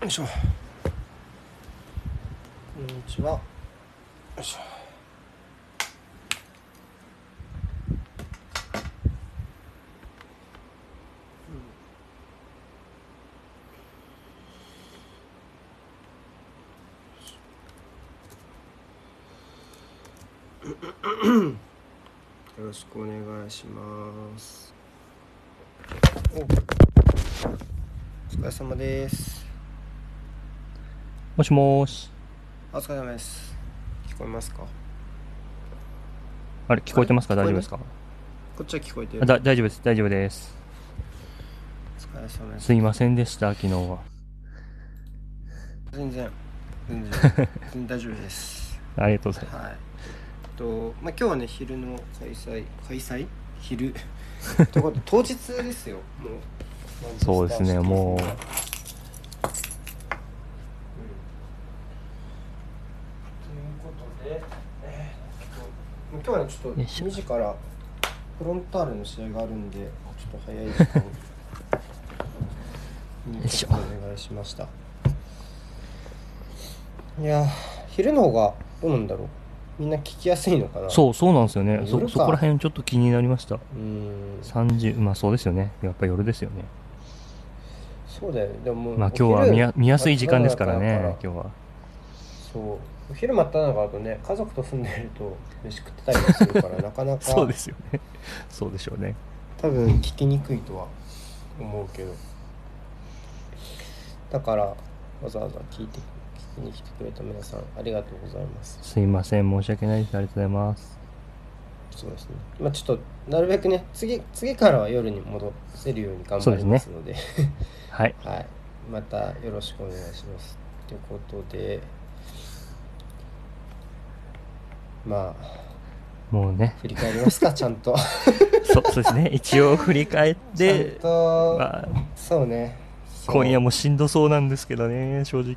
よいしょ。こんにちは。よいしょ。よろしくお願いします。おお疲れ様です。もしもーし。お疲れ様です。聞こえますか？あれ、聞こえてますか？大丈夫ですか？こっちは聞こえてる。あだ大丈夫です。大丈夫です。お疲れ様です。すいませんでした、昨日は。全然全然 全然大丈夫です。ありがとうございまはい。えっとまあ今日はね昼の開催開催？昼？ということで当日ですよ。もうす。そうですね、もう、うんということで、えーっと今日はねちょっとよいしょ2時からフロンターレの試合があるんでちょっと早い時間 お願いしましたいやー昼の方がどうなんだろうみんな聞きやすいのかなそう、そうなんですよね。そ、そこら辺ちょっと気になりました。うーん30、まあそうですよね。やっぱ夜ですよね。そうだよねでもまあ今日は見や見やすい時間ですからね、今日は。そうお昼真っ只中だとね家族と住んでると飯食ってたりもするから なかなかそうですよね。そうでしょうね。多分聞きにくいとは思うけどだからわざわざ聞いて聞きに来てくれた皆さんありがとうございますすいません、申し訳ないです。ありがとうございます。そうですねまあちょっとなるべくね次次からは夜に戻せるように頑張りますのではい。はいまたよろしくお願いしますということでまあもうね、振り返りますか ちゃんと。そそうですね。一応振り返って、と、まあ、そうね。今夜もしんどそうなんですけどね、正直。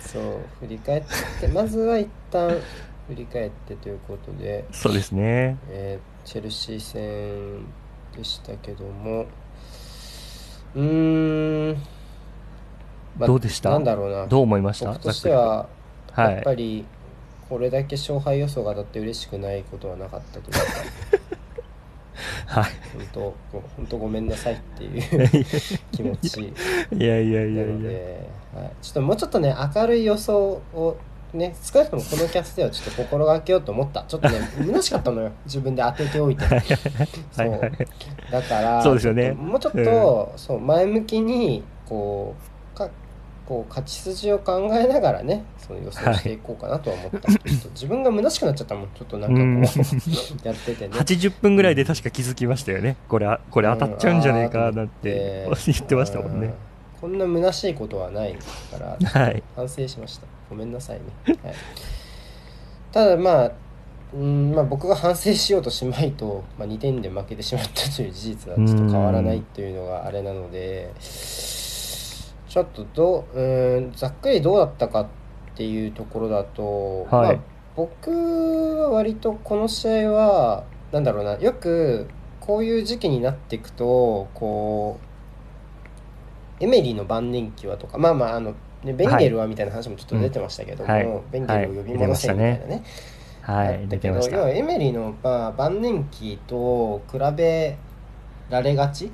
そう振り返ってまずは一旦振り返ってということで、そうですね。えーチェルシー戦でしたけども。うーん、まあどうでした？なんだろうな。どう思いました？僕としてはやっぱりこれだけ勝敗予想が当たって嬉しくないことはなかったというか。はい。はい。本当ご本当ごめんなさいっていう 気持ち。いやいやいなやいや。はい、ちょっともうちょっとね明るい予想をね少なくともこのキャスではちょっと心がけようと思った。ちょっとね 虚しかったのよ。自分で当てておいて。はいそう。はいはい。だからそうですよね。もうちょっと、そう前向きにこうかこう勝ち筋を考えながらねその予想していこうかなとは思った、ちょっと自分が虚しくなっちゃったもんちょっとなんかうん。こうやっててね。80分ぐらいで確か気づきましたよね。これ、あこれ当たっちゃうんじゃねえかなんて言ってましたもんね。うん。こんな虚しいことはないからはい。反省しました。ごめんなさいね、はい、ただまあうんまあ、僕が反省しようとしまいと、まあ、2点で負けてしまったという事実はちょっと変わらないというのがあれなのでちょっとどううんざっくりどうだったかっていうところだと、はいまあ、僕は割とこの試合はなんだろうなよくこういう時期になっていくとこうエメリーの晩年期はとかまあまああの、ね、ベンゲルはみたいな話もちょっと出てましたけども、うんはいベンゲルを呼び戻せみたいなね、はい。だけど要。はエメリーの、まあ、晩年期と比べられがち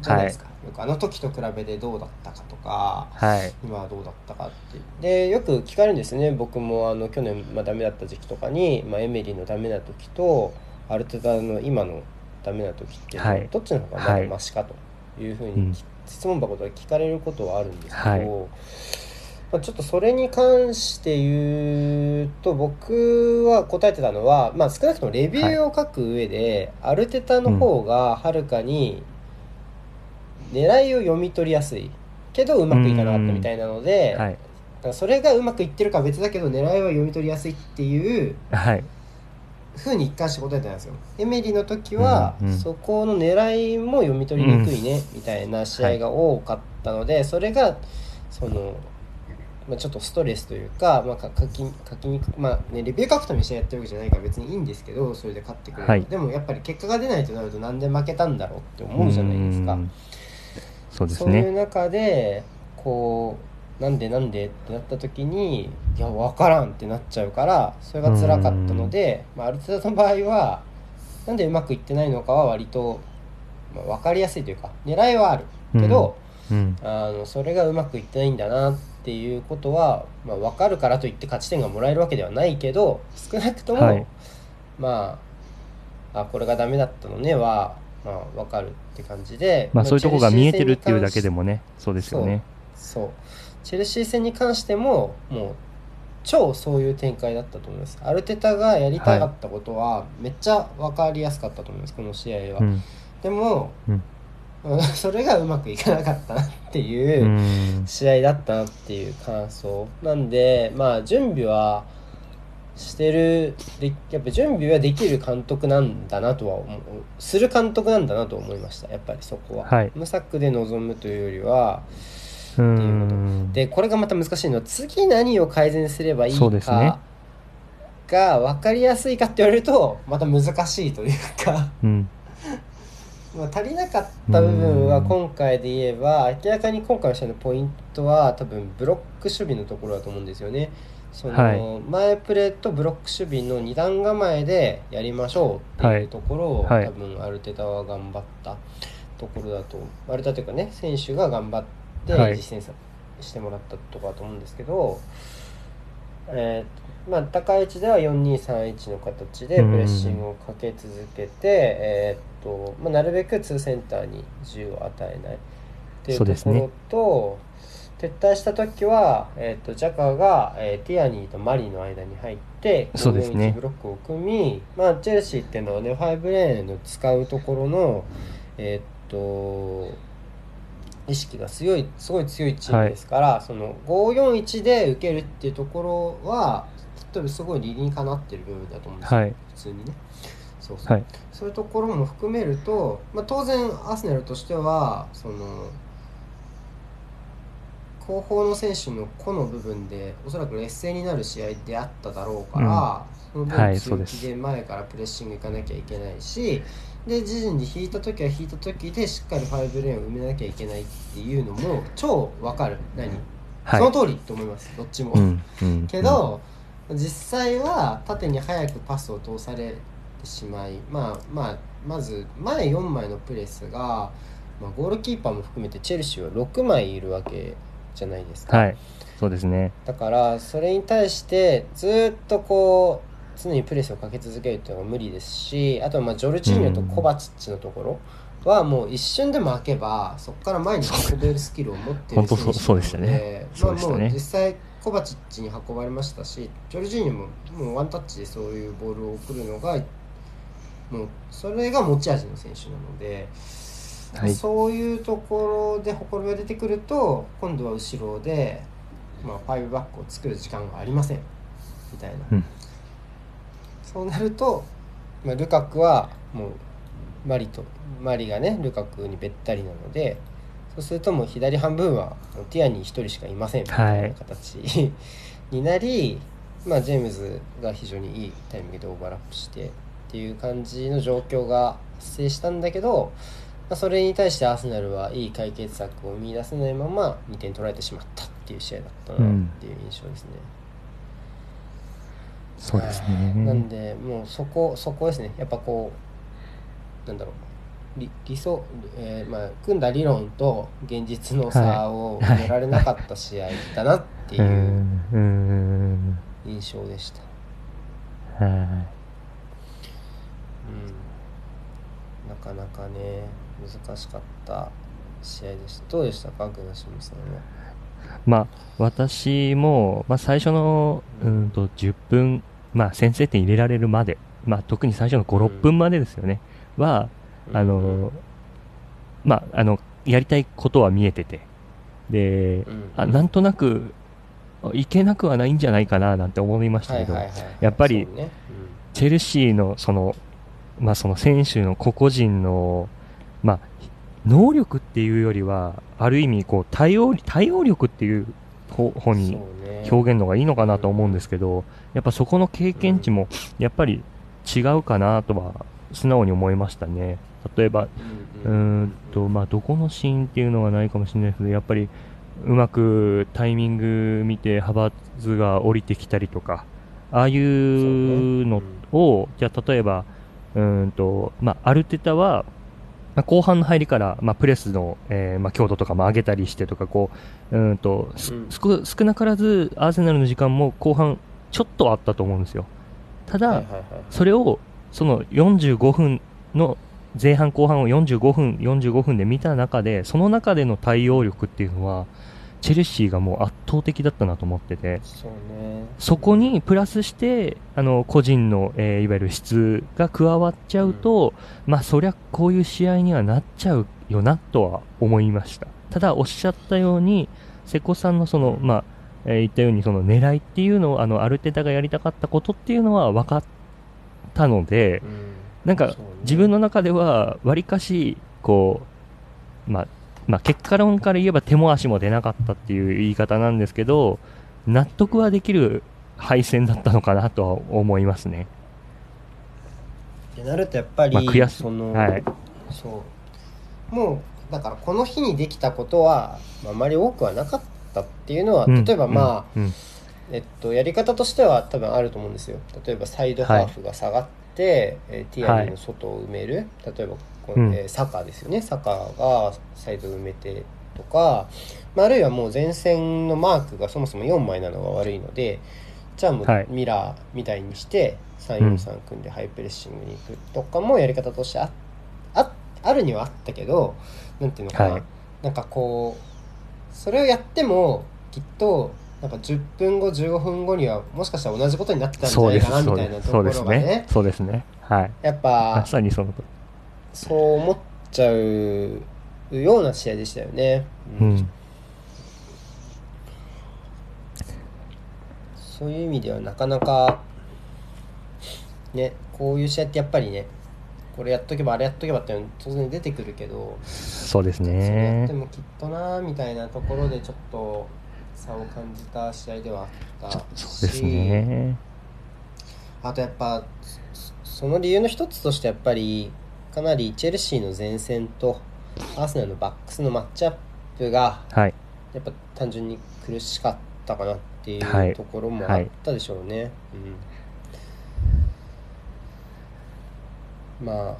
じゃないですか、よくあの時と比べてどうだったかとかはい。今はどうだったかってでよく聞かれるんですね。僕もあの去年、まあ、ダメだった時期とかに、まあ、エメリーのダメな時とアルテタの今のダメな時ってははい。どっちの方がまだマシかというふうに、うん。質問箱で聞かれることはあるんですけど、はい。まあ、ちょっとそれに関して言うと僕は答えてたのは、まあ、少なくともレビューを書く上で、アルテタの方がはるかに狙いを読み取りやすい。けどうまくいかなかったみたいなので、はい。それがうまくいってるかは別だけど狙いは読み取りやすいっていうはい。ふうに一貫して答えてたんですよ。エメリの時は、うんうん。そこの狙いも読み取りにくいね、みたいな試合が多かったので、それがその、まあ、ちょっとストレスというか、まあ、か書き書きにくまあねレビュー書くために試合やってるわけじゃないから別にいいんですけどそれで勝ってくれる、はい。でもやっぱり結果が出ないとなるとなんで負けたんだろうって思うじゃないですか。う。そうですそういうね。中でこなんでなんでってなった時にいや分からんってなっちゃうからそれが辛かったので、まあ、ある程度の場合はなんでうまくいってないのかは割と、まあ、分かりやすいというか狙いはある。けど、うん。あのそれがうまくいってないんだなっていうことは、まあ、分かるからといって勝ち点がもらえるわけではないけど少なくとも、はい。まああこれがダメだったのねは、まあ、分かるって感じで、まあそういうとこが見えてるっていうだけででもねそうですよね。そう。チェルシー戦に関してももう超そういう展開だったと思います。アルテタがやりたかったことはめっちゃ分かりやすかったと思いますこの試合は、うん。でも、うん。う んそれがうまくいかなかったなっていううん。試合だったなっていう感想なんでまあ準備はしてるでやっぱ準備はできる監督なんだなとは思うする監督なんだなと思いましたやっぱりそこは、はい。無策で臨むというよりは。うっていうことんでこれがまた難しいのは次何を改善すればいいかが分かりやすいかって言われるとまた難しいというか。うん。まあ足りなかった部分はうん。今回で言えば明らかに今回の試合のポイントは多分ブロック守備のところだと思うんですよね。そのはい。前プレーとブロック守備の2段構えでやりましょうっていうところを、多分アルテタは頑張ったところだとアルテタというかね選手が頑張ってはい。実践さしてもらったところだと思うんですけど、えーまあ、高い位置では4231の形でプレッシングをかけ続けて、えーっとまあ、なるべく2センターに自由を与えないっていうところと、撤退した時は、えーっとジャカが、えーティアニーとマリの間に入ってそうですね。541ブロックを組み、まあ、チェルシーっていうのはね5レーンの使うところのえーっと意識が強いすごい強いチームですから、その541で受けるっていうところはきっとすごい理にかなってる部分だと思うんですよ、はい。普通にね。そうそう、はい。そういうところも含めると、まあ、当然アスネルとしてはその後方の選手の個の部分でおそらく劣勢になる試合であっただろうから、その分はいそうです。強気で前からプレッシングいかなきゃいけないしで自陣で引いた時は引いた時でしっかり5レーンを埋めなきゃいけないっていうのも超わかる。何、はい。その通りと思います。どっちも。うんうんけど、実際は縦に早くパスを通されてしまい、まあまあ、まず前4枚のプレスが、まあ、ゴールキーパーも含めてチェルシーは6枚いるわけじゃないですか、はい。そうですね。だからそれに対してずっとこう常にプレスをかけ続けるっていうのが無理ですしあとはまあジョルジーニョとコバチッチのところはもう一瞬でも開けばそこから前に運べるスキルを持っている選手なのでまあそうでしたね。もう実際コバチッチに運ばれましたしジョルジーニョももうワンタッチでそういうボールを送るのがもうそれが持ち味の選手なので。はい。そういうところでほころびが出てくると今度は後ろで、まあ、5バックを作る時間がありません。みたいな、うん。そうなると、まあ、ルカクはもうマリとマリがねルカクにべったりなのでそうするともう左半分はティアに1人しかいません。みたいな形、になり、まあ、ジェームズが非常にいいタイミングでオーバーラップしてっていう感じの状況が発生したんだけど、まあ、それに対してアーセナルはいい解決策を見出せないまま2点取られてしまったっていう試合だったなっていう印象ですね。そうですはい。なんねでもうそこそこですね。やっぱこうなんだろう。理理想、えーまあ、組んだ理論と現実の差をはい。埋められなかった試合だなってうい。うんうん。印象でした。はい。うん、なかなかね難しかった試合でした。どうでした？かグナシムさんは。まあ、私も、まあ、最初のうんと10分、まあ、先制点入れられるまで、まあ、特に最初の5、6分までですよね、は、あの、まあ、あの、やりたいことは見えてて、で、うん。あなんとなく、いけなくはないんじゃないかななんて思いましたけど、はいはいはい。やっぱりね。チェルシーのその、まあ、その選手の個々人の、まあ、能力っていうよりは、ある意味こう対応、対応力っていう方に表現のがいいのかなと思うんですけど、やっぱそこの経験値もやっぱり違うかなとは素直に思いましたね。例えば、うんと、まあ、どこのシーンっていうのはないかもしれないですけど、やっぱり、うまくタイミング見て派閥が降りてきたりとか、ああいうのを、じゃあ例えば、うんと、まあ、アルテタは、まあ、後半の入りから、まあ、プレスの、えー、まあ、強度とかも上げたりしてとか、こう、うんと、うん、少なからずアーセナルの時間も後半ちょっとあったと思うんですよ。ただ、それを、その45分の前半後半を45分、45分で見た中で、その中での対応力っていうのは、チェルシーがもう圧倒的だったなと思ってて、そ,、ね、そこにプラスして、あの個人の、えー、いわゆる質が加わっちゃうと、うん、まあそりゃこういう試合にはなっちゃうよなとは思いました。ただおっしゃったように、瀬古さんのその、まあ、えー、言ったようにその狙いっていうのを、あの、アルテタがやりたかったことっていうのは分かったので、うん、なんか、自分の中では、わりかし、こう、まあ、まあ、結果論から言えば手も足も出なかったっていう言い方なんですけど、納得はできる敗戦だったのかなとは思いますね。ってなるとやっぱり、まあ、悔しその、はい、そう。もうだからこの日にできたことはあまり多くはなかったっていうのは、例えばまあ、うん。うん、えっと、やり方としては多分あると思うんですよ。例えばサイドハーフが下がって、はい、えー、ティアニーの外を埋める、はい、例えばうん、えー、ですよね。サカがサイド埋めてとか、まあ、あるいはもう前線のマークがそもそも4枚なのが悪いのでじゃあもうミラーみたいにして343組んでハイプレッシングに行くとかもやり方としてあああるにはあったけど何ていうのかな、はい、なんかこうそれをやってもきっとなんか10分後15分後にはもしかしたら同じことになってたんじゃないかなみたいなところがね。そうですね。はい。やっぱまさにそのそう思っちゃうような試合でしたよね。うん、うん、そういう意味ではなかなかねこういう試合ってやっぱりねこれやっとけばあれやっとけばって当然出てくるけどそうですね。やってもきっとなみたいなところでちょっと差を感じた試合ではあったし。そうですね。あとやっぱその理由の一つとしてやっぱりかなりチェルシーの前線とアーセナルのバックスのマッチアップが、はい、やっぱ単純に苦しかったかなっていうところもあったでしょうね。はい。はい、うん、まあ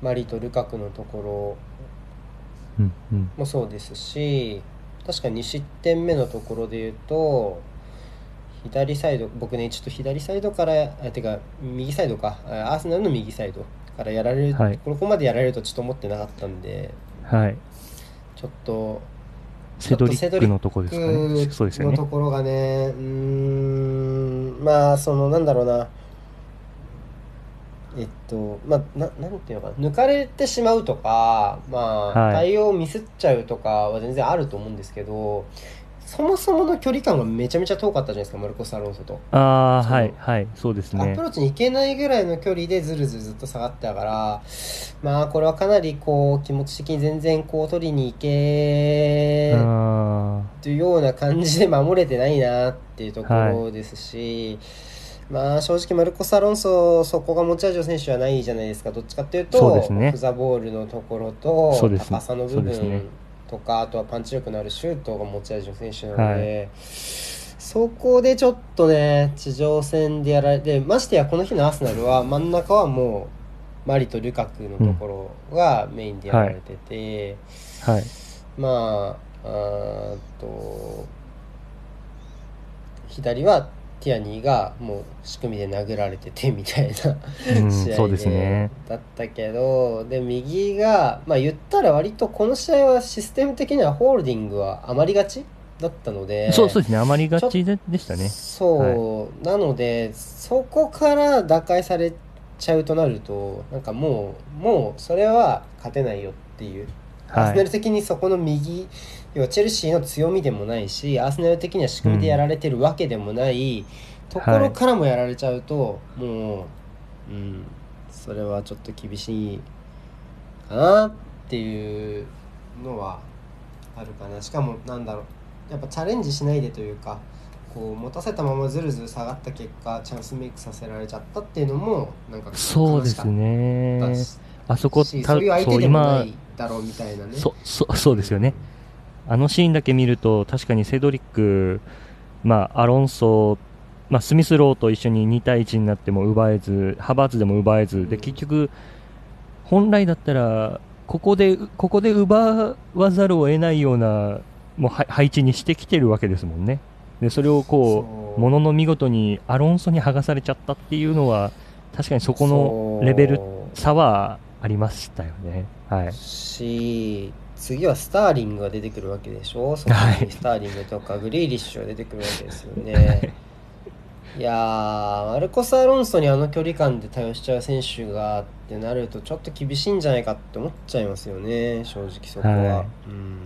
マリとルカクのところもそうですし、確か2失点目のところで言うと左サイド僕ねちょっと左サイドからあてか右サイドか。アーセナルの右サイドからやられる、はい、ここまでやられるとちょっと思ってなかったんで、はい、ちょっとセドリックのとこですかね。そうですよねのところがね。うんまあそのなんだろうな。えっとまあななんていうのかな。抜かれてしまうとかまあ、はい、対応ミスっちゃうとかは全然あると思うんですけどそもそもの距離感がめちゃめちゃ遠かったじゃないですかマルコス・アロンソと。ああはいはいそうですね。アプローチに行けないぐらいの距離でずるずるずっと下がったからまあこれはかなりこう気持ち的に全然こう取りに行けというような感じで守れてないなっていうところですし、はい、まあ正直マルコス・アロンソそこが持ち味の選手はないじゃないですかどっちかっていうとそうです、ね、オフ・ザ・ボールのところと高さの部分、とかあとはパンチ力のあるシュートが持ち味の選手なので、はい、そこでちょっとね地上戦でやられてましてやこの日のアーセナルは真ん中はもうマリとルカクのところがメインでやられてて、うんはい、まああと左はティアニーがもう仕組みで殴られててみたいな 試合で、ね、だったけどで右がまあ言ったら割とこの試合はシステム的にはホールディングは余りがちだったのでそうそうですね余りがちででしたね。そう、はい、なのでそこから打開されちゃうとなるとなんかもうもうそれは勝てないよっていう、はい、アーセナル的にそこの右要はチェルシーの強みでもないしアーセナル的には仕組みでやられてるわけでもない、ところからもやられちゃうと、はい、もう、うん、それはちょっと厳しいかなっていうのはあるかな。しかもなんだろうやっぱチャレンジしないでというかこう持たせたままずるずる下がった結果チャンスメイクさせられちゃったっていうのもなんかそうですね。あそこそういう相手でもないだろうみたいなね。そそそうですよね、あのシーンだけ見ると確かにセドリック、まあ、アロンソ、まあ、スミスローと一緒に2対1になっても奪えずハバーツでも奪えずで結局本来だったらここでここで奪わざるを得ないようなもうは配置にしてきてるわけですもんねでそれをこそううものの見事にアロンソに剥がされちゃったっていうのは確かにそこのレベル差はありましたよね。はい。し次はスターリングが出てくるわけでしょ？そこはいにスターリングとかグリーリッシュが出てくるわけですよね。い。やーマルコス・アロンソにあの距離感で対応しちゃう選手がってなるとちょっと厳しいんじゃないかって思っちゃいますよね正直そこは。はい。うん。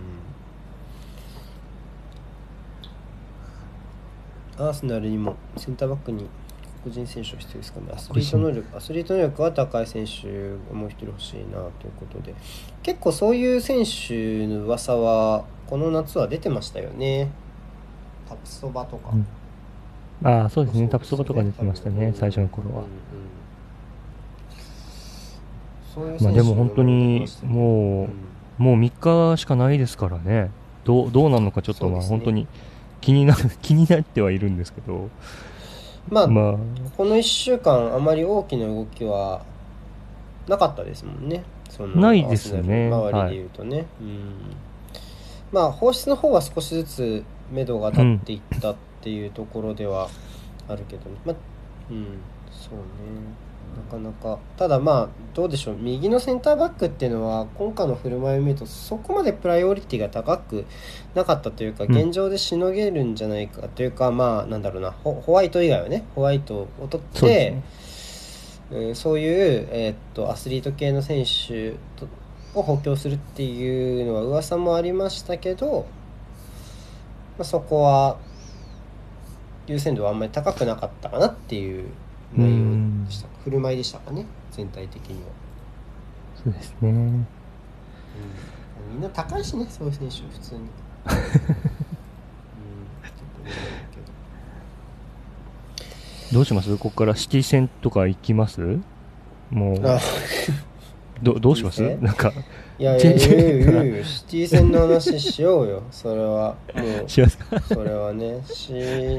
アーセナルにもセンターバックに黒人選手が必要ですか？ね。アスリート能力アスリート能力は高い選手がもう一人欲しいなということで。結構そういう選手の噂はこの夏は出てましたよね。タプソバとか、うん。ああ、そうですね。タプソバとか出てましたね、最初の頃は。うんうんまあでも本当に選手出てましたね。もう、もう3日しかないですからね。どう、どうなるのかちょっとまあ本当に気になる、気になってはいるんですけど。まあ、まあ、この1週間あまり大きな動きはなかったですもんね。そのないですね。周りで言うとね、うん。まあ放出の方は少しずつ目処が立っていったっていうところではあるけど、まあうんそうねなかなか。ただまあどうでしょう。右のセンターバックっていうのは今回の振る舞いを見るとそこまでプライオリティが高くなかったというかうん。現状でしのげるんじゃないかというか、まあなんだろうな。ホホワイト以外はねホワイトを取ってすね。うん、そういう、えーっとアスリート系の選手とを補強するっていうのは噂もありましたけど、まあ、そこは優先度はあんまり高くなかったかなっていう内容でした振る舞いでしたかね全体的には、そうですね。うん、みんな高いしねそういう選手普通に、うん、ちょっと思うけど。うします？ここからシティ戦とか行きます？もう、どあ。どどうします？なんか、いやいやいやいやいやいやシティ戦の話しようよ。それはもうしますか？それはねし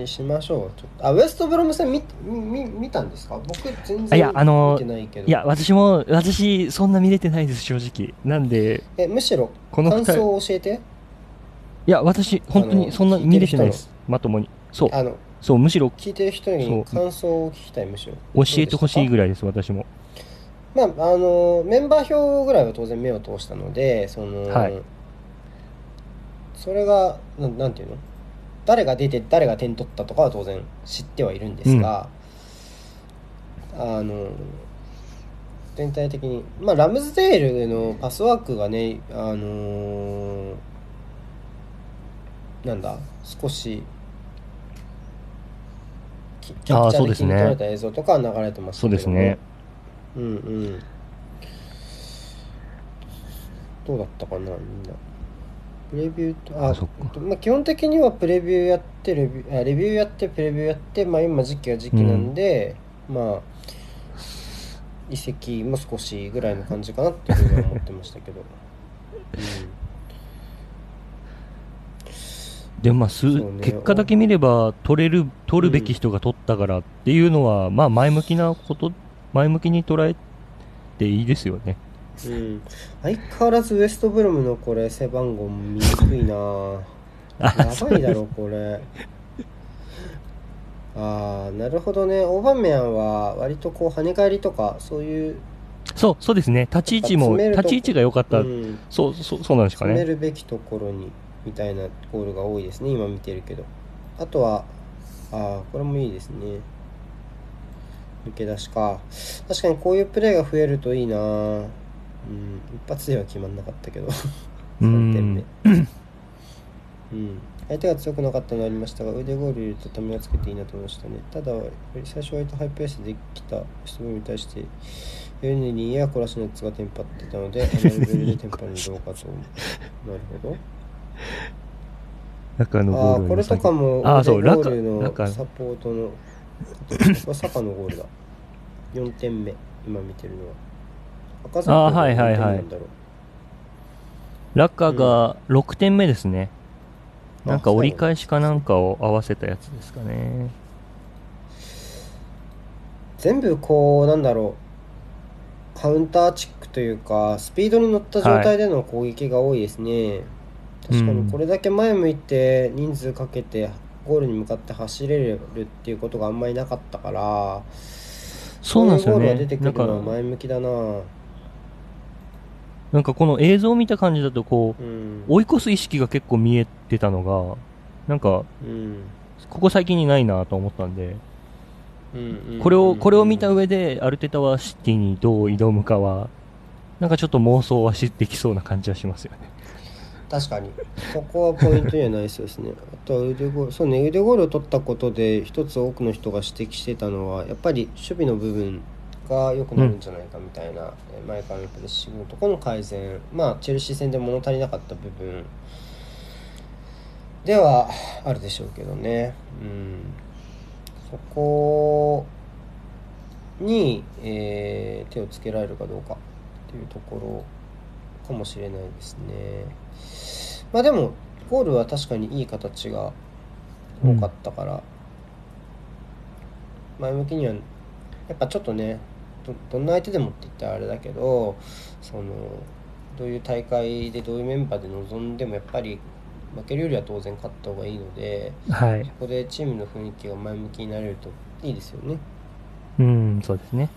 しましょう。ちょっとあウエストブロム戦見見見たんですか？僕全あ然いやあの見てないけど。いや、私も、私、そんな見れてないです、正直。なんで、えむしろこの感想を教えて。いや、私、本当にそんな見れてないです。まともに。そう、あのそう、むしろ。聞いてる人に感想を聞きたいむしろ。教えてほしいぐらいです、私も。まああのメンバー表ぐらいは当然目を通したのでその、はい。それがなんなんていうの？誰が出て誰が点取ったとかは当然知ってはいるんですが、あの全体的にまあラムズデールのパスワークがねあのなんだ少しキキャプチャーですね。に撮られた映像とかは流れてましたそうけどもですね。うんうん。どうだったかなみんな。プレビューとああそっか。えっとまあ、基本的にはプレビューやってレビューあレビューやってプレビューやってまあ今時期が時期なんで、まあ移籍も少しぐらいの感じかなっていうふうには思ってましたけど、でもまあ、すね。結果だけ見れば、取れる、取るべき人が取ったからっていうのは、まあ、前向きなこと、前向きに捉えていいですよね。うんうん、相変わらずウエストブロムのこれ背番号見にくいなやばいだろこれああなるほどねオーバメアンは割とこう跳ね返りとかそういう、そう、そうですね。立ち位置も、立ち位置が良かった。うん、そう、そう、そうなんですか詰めね。るべきところにみたいなゴールが多いですね今見てるけどあとはああこれもいいですね抜け出しか。確かにこういうプレーが増えるといいな。ぁうん。一発では決まんなかったけど。う3点目。ん。うん、相手が強くなかったのはありましたが腕ゴール入れるとためをつけていいなと思いましたね。ただ最初割とハイペースできた人に対してエネリーやコラシネッツがテンパってたのであのレベルでテンパるのどうかと思う。なるほど。中のゴールああこれとかもあーそう腕ゴールの。サポートのこれサカのゴールだ。4点目。今見てるのは。赤あーはいはいはい。だろう。ラッカが6点目ですね。あなんか折り返しかなんかを合わせたやつですかね。全部こうなんだろう。カウンターチックというかスピードに乗った状態での攻撃が多いですね、確かにこれだけ前向いて人数かけてゴールに向かって走れるっていうことがあんまりなかったからそうなんですよこういうゴールがね出て。くるのはか、前向きだななんかこの映像を見た感じだとこう、うん追い越す意識が結構見えてたのが、なんか、うんここ最近にないなと思ったんで、うんこれを、うんこれを見た上で、アルテタはシティにどう挑むかは、なんかちょっと妄想はしできそうな感じはしますよね。確かに。そこはポイントにはなりそうですね。あとは腕ゴールそうね腕ゴールを取ったことで一つ多くの人が指摘してたのはやっぱり守備の部分が良くなるんじゃないかみたいな、えー前からのプレッシングのところの改善。まあチェルシー戦で物足りなかった部分。ではあるでしょうけどね。うん。そこに、えー手をつけられるかどうかっていうところかもしれないですね。まあでもゴールは確かにいい形が多かったから、前向きにはやっぱちょっとねどどんな相手でもって言ったらあれだけどそのどういう大会でどういうメンバーで臨んでもやっぱり負けるよりは当然勝った方がいいのではいそ。こでチームの雰囲気が前向きになれるといいですよね。うん、そうですね。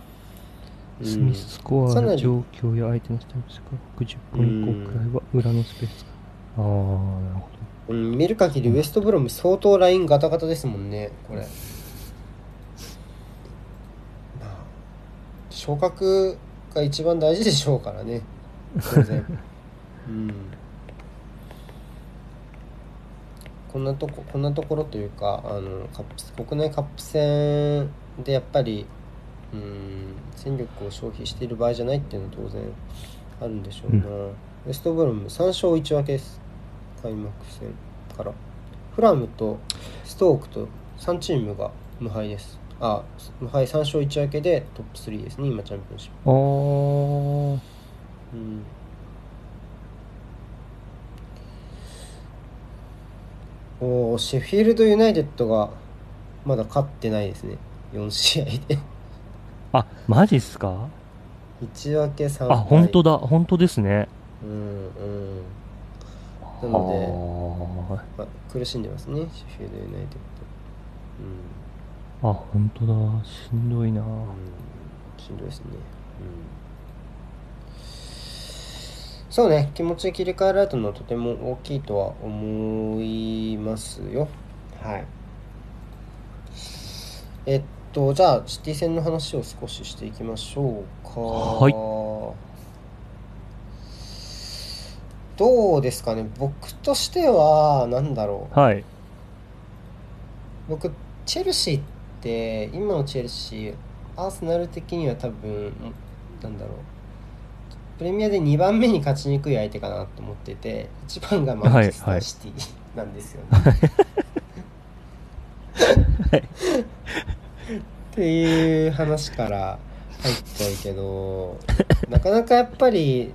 うんスミススコアの状況や相手のスタイルですか60分以降くらいは裏のスペースか。ああ、なるほうん、見る限りウエストブロム相当ラインガタガタですもんねこれ。まあ昇格が一番大事でしょうからね。当然。うん。こんなとここんなところというかあのカップ国内カップ戦でやっぱりうん。戦力を消費している場合じゃないっていうのは当然あるんでしょうな、ウエストブロム3勝1分けです。開幕戦から。フラムとストークと3チームが無敗です。あ無敗3勝1分けでトップ3ですね。今チャンピオンシップ。ど。ああ、うん。おーシェフィールドユナイテッドがまだ勝ってないですね。4試合であ、マジっすか？1分け3あ、本当だ、本当ですね。うんうん。ななのまあ、苦しんでますね。シェフィールドユナイテッド。あ、本当だ、しんどいな。うん、うん、しんどいですね。うん。そうね。気持ち切り替えられたのはとても大きいとは思いますよ。はい。えっとじゃあシティ戦の話を少ししていきましょうか。はい。どうですかね。僕としてはなんだろう。はい。僕チェルシーって今のチェルシーアーセナル的には多分なんだろう。プレミアで2番目に勝ちにくい相手かなと思ってて1番がマンチェスターシティなんですよね。っていう話から入っちゃうけどなかなかやっぱり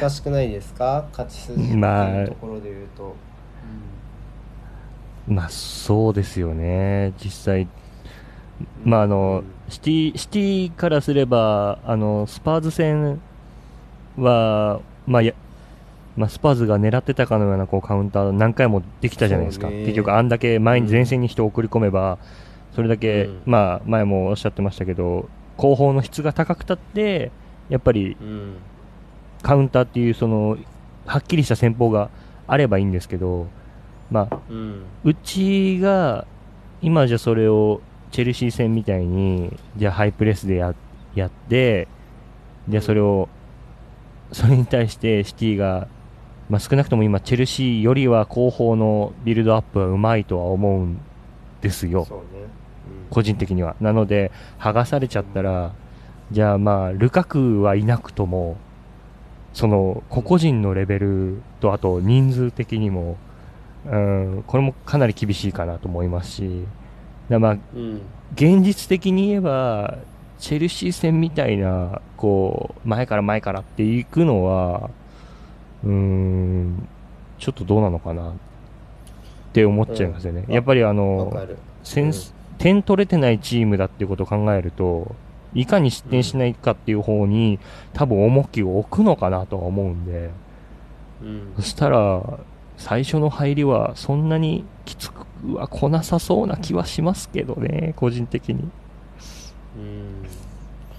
難しくないですか？勝ち筋っていうところで言うと。まあ、そうですよね。実際、まあ、あの、シティ、シティからすれば、あの、スパーズ戦は、まあ、や、まあ、スパーズが狙ってたかのようなこうカウンター何回もできたじゃないですか。結局、あんだけ前に前線に人を送り込めば、それだけ、うん。まあ、前もおっしゃってましたけど、後方の質が高くたって、やっぱりうん。カウンターっていう、その、はっきりした戦法があればいいんですけど、まあ、うん。うちが、今じゃそれを、チェルシー戦みたいに、じゃあハイプレスでややって、じゃあそれを、それに対してシティが、まあ、少なくとも今、チェルシーよりは後方のビルドアップはうまいとは思うんですよ、そうね、個人的には。なので、剥がされちゃったら、じゃあまあ、ルカクはいなくとも、その、個々人のレベルと、あと人数的にも、うん、これもかなり厳しいかなと思いますし、だまあ、うん。うん現実的に言えば、チェルシー戦みたいな、こう、前から前からっていくのは、うーん、ちょっとどうなのかなって思っちゃいますよね。うんやっぱりあわのか、るセンス点取れてないチームだっていうことを考えると、いかに失点しないかっていう方に、多分重きを置くのかなとは思うんで、うんそしたら、最初の入りはそんなにきつくは来なさそうな気はしますけどね、個人的に。うん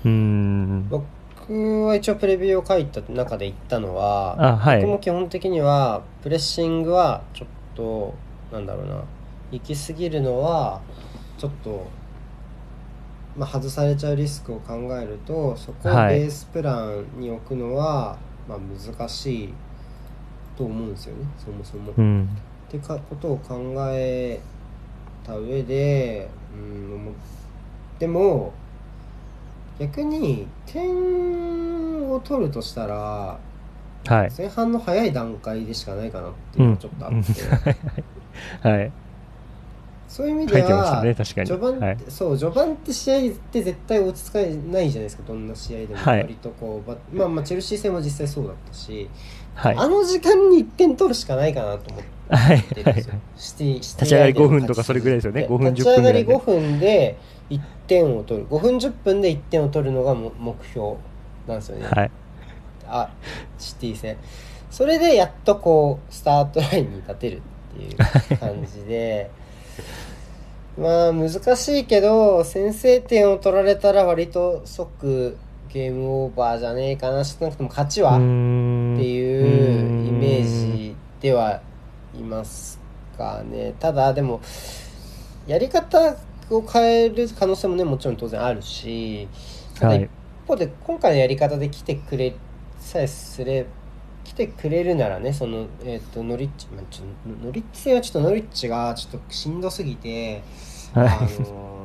うーん。僕は一応プレビューを書いた中で言ったのは、あ、はい僕。も基本的にはプレッシングはちょっとなんだろうな。行き過ぎるのはちょっと、まあ、外されちゃうリスクを考えるとそこをベはい。ースプランに置くのは、まあ、難しいと思うんですよね。そもそも。うん。ってかことを考えた上でうんでも逆に点を取るとしたらはい。前半の早い段階でしかないかなっていうのがちょっとあって、はい。そういう意味書では、ね、確かに。序盤って、はい。そう序盤って試合って絶対落ち着かないじゃないですかどんな試合でもはい割とこう、ばまあまあチェルシー戦も実際そうだったし、はい。あの時間に1点取るしかないかなと思ってはい。立ち上がり相手の5分とかそれぐらいですよね5分10立ち上がり分ぐらいで5分で1点を取る5分10分で1点を取るのがも目標なんですよね、はい。あシティ戦それでやっとこうスタートラインに立てるいう感じで。まあ難しいけど先制点を取られたら割と即ゲームオーバーじゃねえかな少なくとも勝ちは？うっていうイメージではいますかね。ただでもやり方を変える可能性もねもちろん当然あるしただ一はい。方で今回のやり方で来てくれさえすれ来てくれるならねその、えっとノリッチ、まあ、ちょノリッチ戦はちょっとノリッチがちょっとしんどすぎて、あはい。の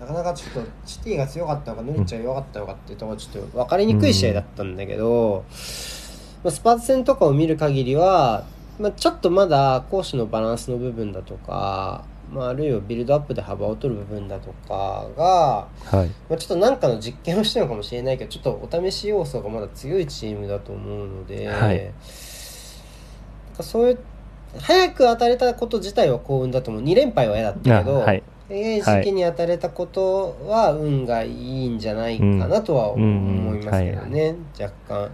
なかなかちょっとシティが強かったのかノリッチが弱かったのかっていうところちょっと分かりにくい試合だったんだけど、まあ、スパーツ戦とかを見る限りは、まあ、ちょっとまだ攻守のバランスの部分だとか、まあ、あるいはビルドアップで幅を取る部分だとかが、はい。まあ、ちょっと何かの実験をしてるのかもしれないけどちょっとお試し要素がまだ強いチームだと思うので、はい。そういう早く当たれたこと自体は幸運だと思う。2連敗は嫌だったあけど、はい。早い時期に当たれたことは運がいいんじゃないかなとは思いますけどね、若干。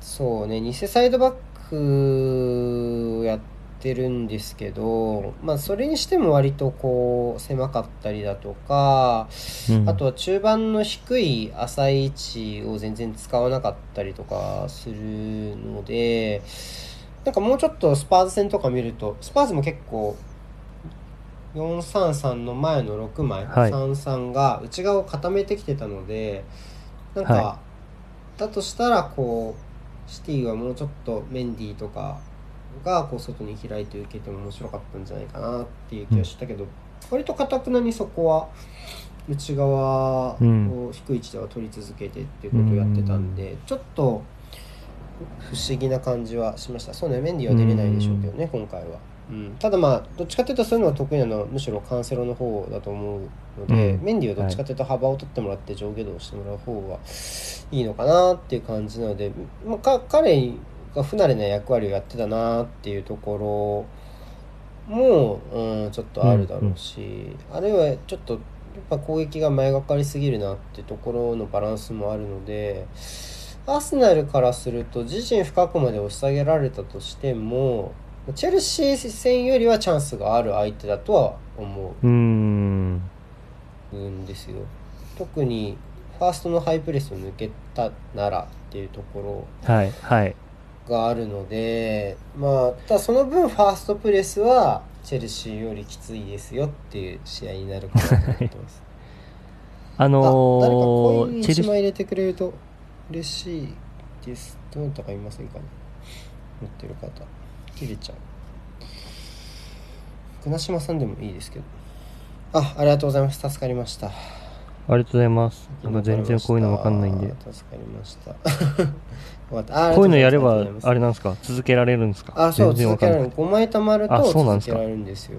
そうね偽サイドバックをやってるんですけどまあそれにしても割とこう狭かったりだとかうん。あとは中盤の低い浅い位置を全然使わなかったりとかするのでなんかもうちょっとスパーズ戦とか見るとスパーズも結構433の前の6枚、はい。33が内側を固めてきてたのでなんか、はだとしたらこうシティはもうちょっとメンディーとかがこう外に開いて受けても面白かったんじゃないかなっていう気がしたけど、割とかたくなにそこは内側をうん。低い位置では取り続けてっていうことをやってたんで、ちょっと不思議な感じはしました。そうねメンディーは出れないでしょうけどね、今回は、うん、ただまあどっちかというとそういうのが得意なのはむしろカンセロの方だと思うので、うん。メンディーはどっちかというと幅を取ってもらって上下動してもらう方がいいのかなっていう感じなので、まあ、か彼が不慣れな役割をやってたなっていうところも、うん、ちょっとあるだろうし、あるいはちょっとやっぱ攻撃が前がかりすぎるなっていうところのバランスもあるのでアーセナルからすると自陣深くまで押し下げられたとしてもチェルシー戦よりはチャンスがある相手だとは思うーん。うんですよ特にファーストのハイプレスを抜けたならっていうところはい。はい。があるのでまあただその分ファーストプレスはチェルシーよりきついですよっていう試合になるかなと思ってます。あのー、イン1チェルシ枚入れてくれると嬉しいです。どなたかいませんかね。持ってる方。切れちゃう船島さんでもいいですけど。あありがとうございます。助かりました。ありがとうございます。なんか全然こういうのわかんないんで。助かりました よかった。あこういうのやればあれなんですか？続けられるんですか？あ、そう、続けられる。かんない。5枚貯まると続けられるんですよ。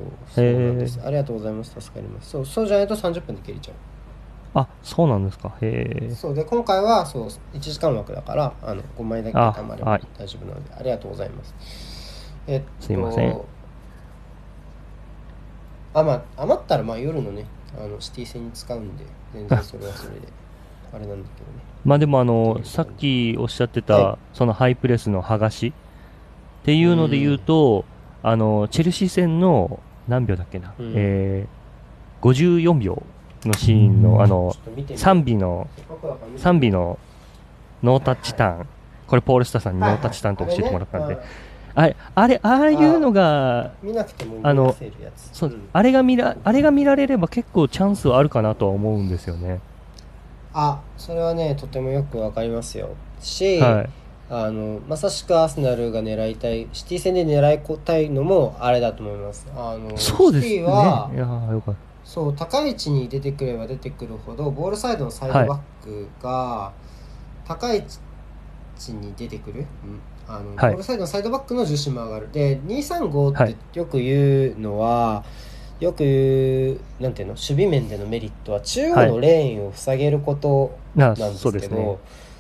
ありがとうございます。助かります。そう、そうじゃないと30分で切れちゃう。あそうなんですか？へえそうで今回はそう1時間枠だからあの5枚だけあ貯まればはい。大丈夫なのでありがとうございます。えっとすいません。あまあ余ったらまあ夜のねあのシティ戦に使うんで全然それはそれで あれなんだけどね。まあでもあのさっきおっしゃってた、はそのハイプレスの剥がし。っていうので言うと、あのチェルシー戦の何秒だっけな、うん。えー、54秒のシーンの、あのちょっと見てみ3尾のせっかくだから見て3尾のノータッチターン、これポール・スターさんにノはい。ータッチターンと教えてもらったんで、あれね。あれ、あれ、ああいうのが、まあのそう、ん。あれが見ら、あれが見られれば結構チャンスはあるかなとは思うんですよね。あそれはねとてもよくわかりますよ。し、はい。あのまさしくアーセナルが狙いたいシティ戦で狙いたいのもあれだと思います。あのシティそうですね。いやはーよかっそう高い位置に出てくれば出てくるほどボールサイドのサイドバックが高い位置に出てくる、うん。あのはい。ボールサイドのサイドバックの重心も上がる。で235はいってよく言うのは、よくなんていうの守備面でのメリットは中央のレーンを塞げることなんですけど、そうですね。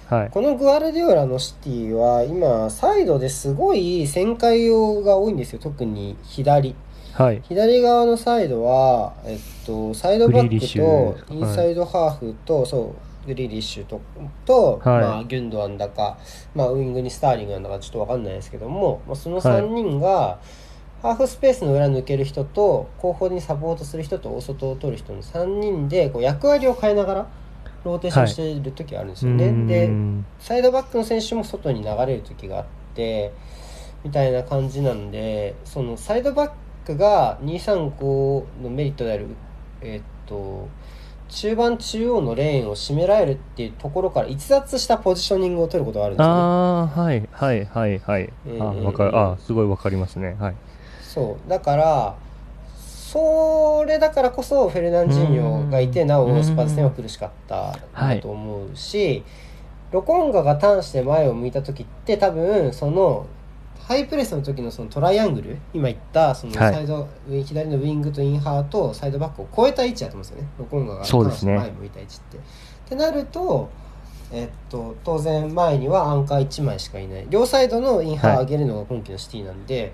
はい。このグアルディオラのシティは今サイドですごい旋回用が多いんですよ特に左はい。左側のサイドは、えっと、サイドバックとュインサイドハーフと、そうグリーリッシュとと、はいまあ、ギュンドアンだか、まあ、ウイングにスターリングなんだかちょっと分かんないですけども、まあ、その3人が、ハーフスペースの裏抜ける人と後方にサポートする人と大外を取る人の3人でこう役割を変えながらローテーションしている時があるんですよね。うーんでサイドバックの選手も外に流れる時があってみたいな感じなんでそのサイドバックが235のメリットであるえーっと中盤中央のレーンを締められるっていうところから逸脱したポジショニングを取ることがあるんですよね。ああ、はい、はい、はい、はい。あうんうんうんわかる。あすごいわかりますね。はい。そう。だからそれだからこそフェルナンジーニョがいてなおスパーズ戦は苦しかったと思うし、ロコンガがターンして前を向いた時って多分そのハイプレスの時のそのトライアングル今言ったそのはい。サイド、左のウイングとインハーとサイドバックを超えた位置だと思うんですよね。ロコンガがターンして前を向いた位置って。ってなるとえっと、当然前にはアンカー1枚しかいない。両サイドのインハー上げるのが今季のシティなんで、アン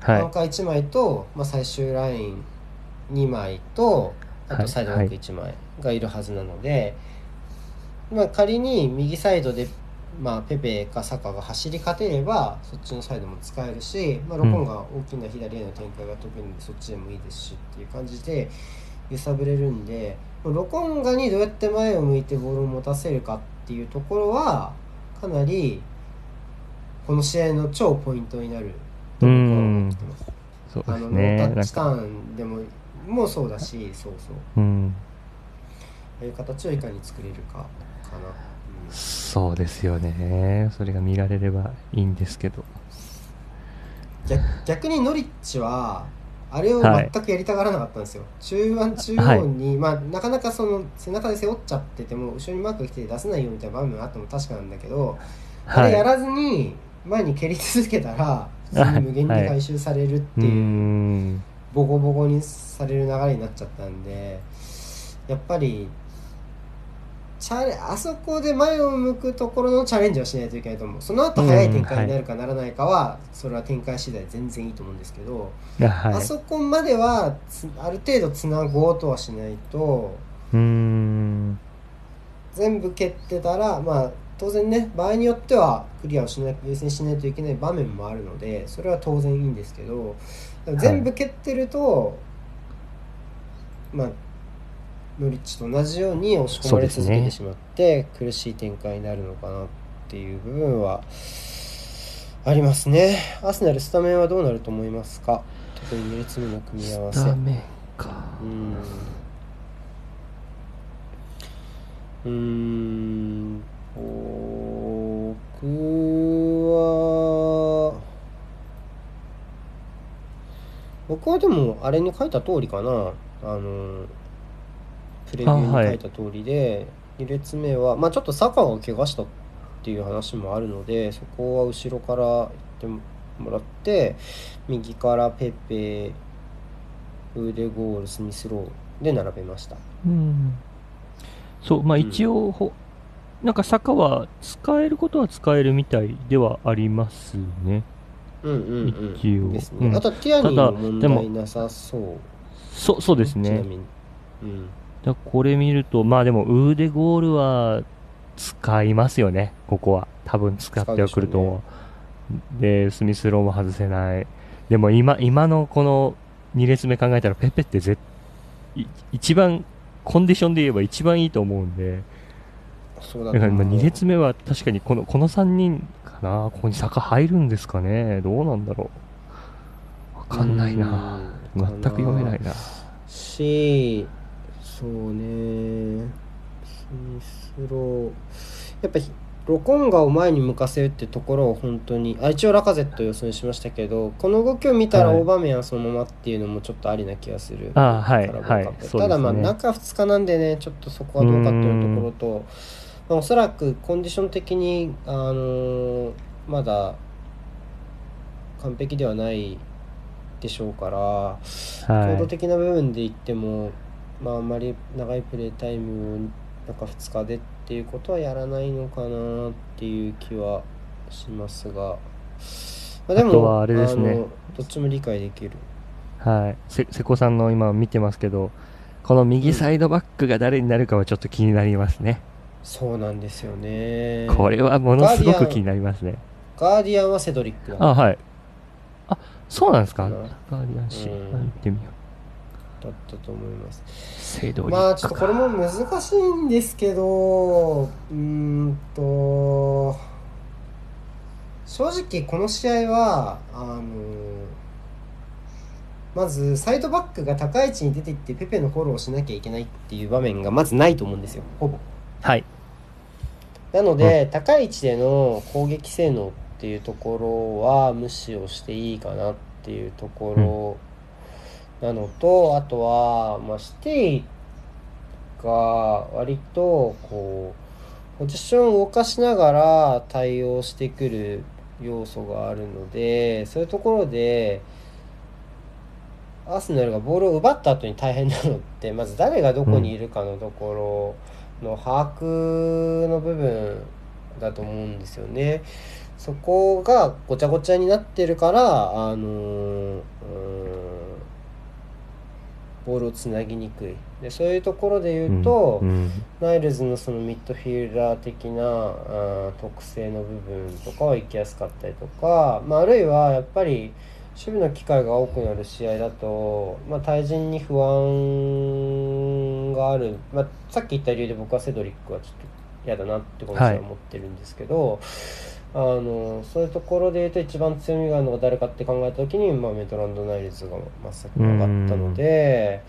はカー1枚と、まあ、最終ライン2枚とあはいとサイドバック1枚がいるはずなので、まあ、仮に右サイドで、まあ、ペペかサカが走り勝てればそっちのサイドも使えるし、まあ、ロコンが大きな左への展開が得意なのでそっちでもいいですしっていう感じで揺さぶれるんでロコンガにどうやって前を向いてボールを持たせるかっていうところはかなりこの試合の超ポイントになる思ってます。い。そうあのノですね。ータッチタなんか、ーンでももそうだしそうそううん。ああいう形をいかに作れるかかな、うんそうですよね。それが見られればいいんですけど。逆逆にノリッチはあれをはい全くやりたがらなかったんですよ、中盤中央に、まあなかなかその背中で背負っちゃってても後ろにマークが来て出せないよみたいな場面があっても確かなんだけど、あはい。れやらずに前に蹴り続けたら 普通に無限に回収されるっていう、ん。ボコボコにされる流れになっちゃったんでやっぱりチャレあそこで前を向くところのチャレンジはしないといけないと思うその後速い展開になるかならないかは、それは展開次第全然いいと思うんですけど、あそこまではつある程度つなごうとはしないと。全部蹴ってたらまあ当然ね場合によってはクリアをしない優先しないといけない場面もあるのでそれは当然いいんですけど全部蹴ってると、まあノリッチと同じように押し込まれ続けてしまって、苦しい展開になるのかなっていう部分はありますね。アーセナルスタメンはどうなると思いますか？特に2列目の組み合わせ。ダメか。うん。うーん僕は僕はでもあれに書いた通りかな。あのプレビューに書いた通りで、2列目はまあちょっとサカが怪我したっていう話もあるのでそこは後ろから行ってもらって右からペペウーデゴールスミスローで並べました。うん。そう、まあ一応、ほなんかサカは使えることは使えるみたいではありますね。うんうんうん一応でうんあとティアニーも問ただでも題なさそうそう、そうですね。ちなみにうんだこれ見ると、まあでも、ウーデゴールは使いますよね、ここは。多分使ってはくると思う。で、スミスローも外せない。でも今、今のこの2列目考えたら、ペペってぜい一番、コンディションで言えば一番いいと思うんで、そうだだからまあな2列目は確かにこの、この3人かな、ここに坂入るんですかね、どうなんだろう。わかんないな。うん。全く読めないな。しそうね。スミスロー。やっぱりロコンガを前に向かせるってところを本当にあ一応ラカゼット予想しましたけどこの動きを見たらはい。大場面はそのままっていうのもちょっとありな気がする。あはいカラボカップはいそうですね。ただまあ中2日なんでねちょっとそこはどうかっていうところとまあ、おそらくコンディション的にあのーまだ完璧ではないでしょうからはい。強度的な部分で言っても、まあ、あんまり長いプレータイムを中2日でっていうことはやらないのかなっていう気はしますが、まあ、でもはあれですねどっちも理解できるはい。せ、瀬古さんの今見てますけど、この右サイドバックが誰になるかはちょっと気になりますね。そうなんですよねこれはものすごく気になりますね。ガーディアンはセドリックだあ、はい。あ、そうなんですか？うんガーディアンシうんー。見てみよだったと思いますう。セドリックか。まあちょっとこれも難しいんですけどうーんと正直この試合はあのまずサイドバックが高い位置に出ていってペペのフォローをしなきゃいけないっていう場面がまずないと思うんですよほぼはい。なので、高い位置での攻撃性能っていうところは無視をしていいかなっていうところなのと、あとは、まあ、シティが割とこうポジションを動かしながら対応してくる要素があるのでそういうところでアーセナルがボールを奪った後に大変なのってまず誰がどこにいるかのところの把握の部分だと思うんですよね。そこがごちゃごちゃになってるからあのーボールをつなぎにくいでそういうところで言うと、うんうんナイルズのそのミッドフィルダー的なあー特性の部分とかは行きやすかったりとか、まあ、あるいはやっぱり守備の機会が多くなる試合だと、まあ、対人に不安がある、まあ、さっき言った理由で僕はセドリックはちょっと嫌だなってこの試合は思ってるんですけど、あのそういうところで言うと一番強みがあるのが誰かって考えた時に、まあ、メトランド・ナイルズが真っ先に上がったので。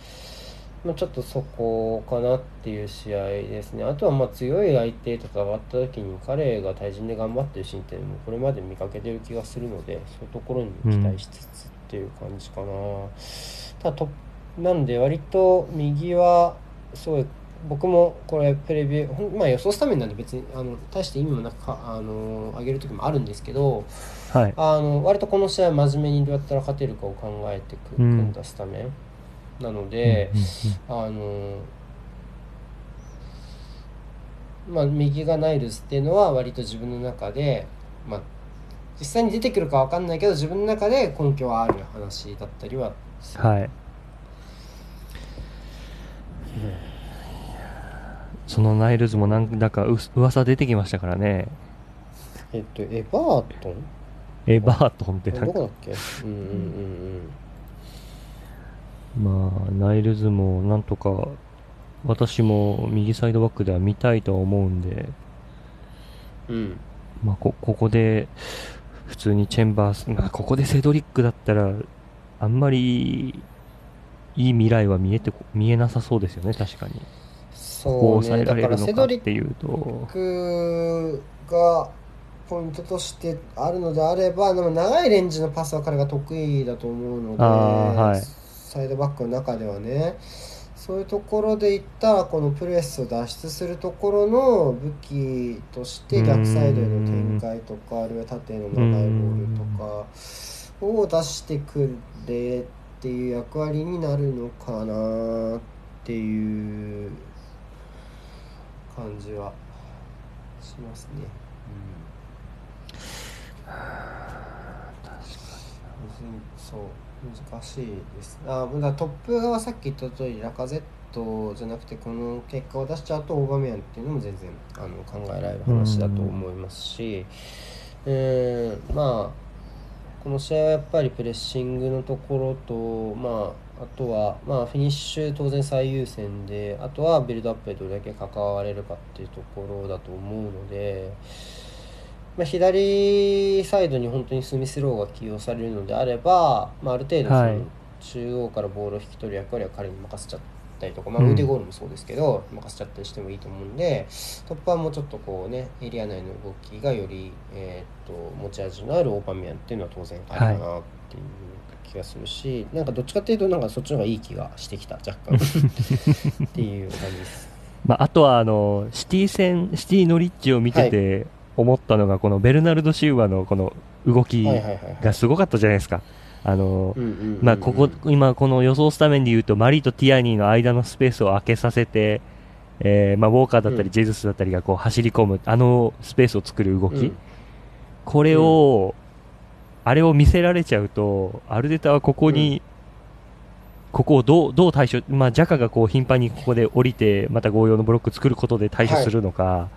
まあ、ちょっとそこかなっていう試合ですね。あとはまあ強い相手と戦った時に彼が対人で頑張ってるシーンってもこれまで見かけてる気がするので、そういうところに期待しつつっていう感じかな。ただと、なんで割と右はすごい僕もこれプレビュー、まあ予想スタメンなんで別にあの大して意味もなくかあの上げる時もあるんですけど、はい。あの割とこの試合真面目にどうやったら勝てるかを考えてくうん組んだスタメンなので、うんうんうんあのまあ右がナイルズっていうのは割と自分の中で、まあ、実際に出てくるかわかんないけど自分の中で根拠はある話だったりはするはい。そのナイルズもなんだかう噂出てきましたからね。えっとエバートン？エバートンってなんか。どこだっけ？うんうんうんまあ、ナイルズもなんとか、私も右サイドバックでは見たいとは思うんで、うんうん。まあ、こ、ここで、普通にチェンバース、まあ、ここでセドリックだったら、あんまり、いい未来は見えてこ、見えなさそうですよね、確かに。こうを抑えられるのかっていうと、クがポイントとしてあるのであればでも長いレンジのパスは彼が得意だと思うので、はい。サイドバックの中ではね。そういうところで言ったらこのプレスを脱出するところの武器として逆サイドへの展開とかあるいは縦への長いボールとかを出してくれっていう役割になるのかなっていう感じはしますね。うん、そう難しいです。あだトップがさっき言った通りラカゼットじゃなくてこの結果を出しちゃうとオーバーメアンっていうのも全然あの考えられる話だと思いますしうん。まあこの試合はやっぱりプレッシングのところとまああとは、まあ、フィニッシュ当然最優先であとはビルドアップでどれだけ関われるかっていうところだと思うので、まあ、左サイドに本当にスミスローが起用されるのであれば、まあ、ある程度そはい。の中央からボールを引き取る役割は彼に任せちゃったりとか、まあ、腕ゴールもそうですけど、任せちゃったりしてもいいと思うんでトップはもうちょっとこうねエリア内の動きがより、えーっと持ち味のあるオーバーミヤンっていうのは当然あるかなっていう気がするし、なんかどっちかっていうとなんかそっちの方がいい気がしてきた若干。っていう感じです。まあ、あとはあのシティ戦シティノリッジを見てて思ったのが、このベルナルド・シウバのこの動きがすごかったじゃないですか。あのまあ、ここ、今この予想スタメンで言うと、マリーとティアニーの間のスペースを空けさせて、えーまあ、ウォーカーだったり、うん。ジェズスだったりがこう走り込む、あのスペースを作る動き、うん。これを、あれを見せられちゃうと、アルデタはここに、ここをどう、どう対処、まあ、ジャカがこう頻繁にここで降りて、また合用のブロック作ることで対処するのか、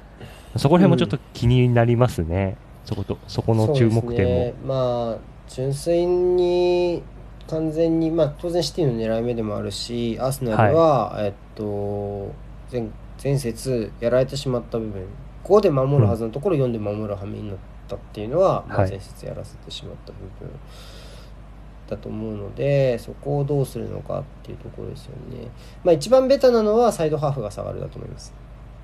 そこら辺もちょっと気になりますね。そこと、そこの注目点も。まあ純粋に完全にまあ当然シティの狙い目でもあるしアーセナルは、えっと前前節やられてしまった部分。5で守るはずのところ4で守る羽目になったっていうのは、まい前節やらせてしまった部分だと思うのでそこをどうするのかっていうところですよね。まあ一番ベタなのはサイドハーフが下がるだと思います。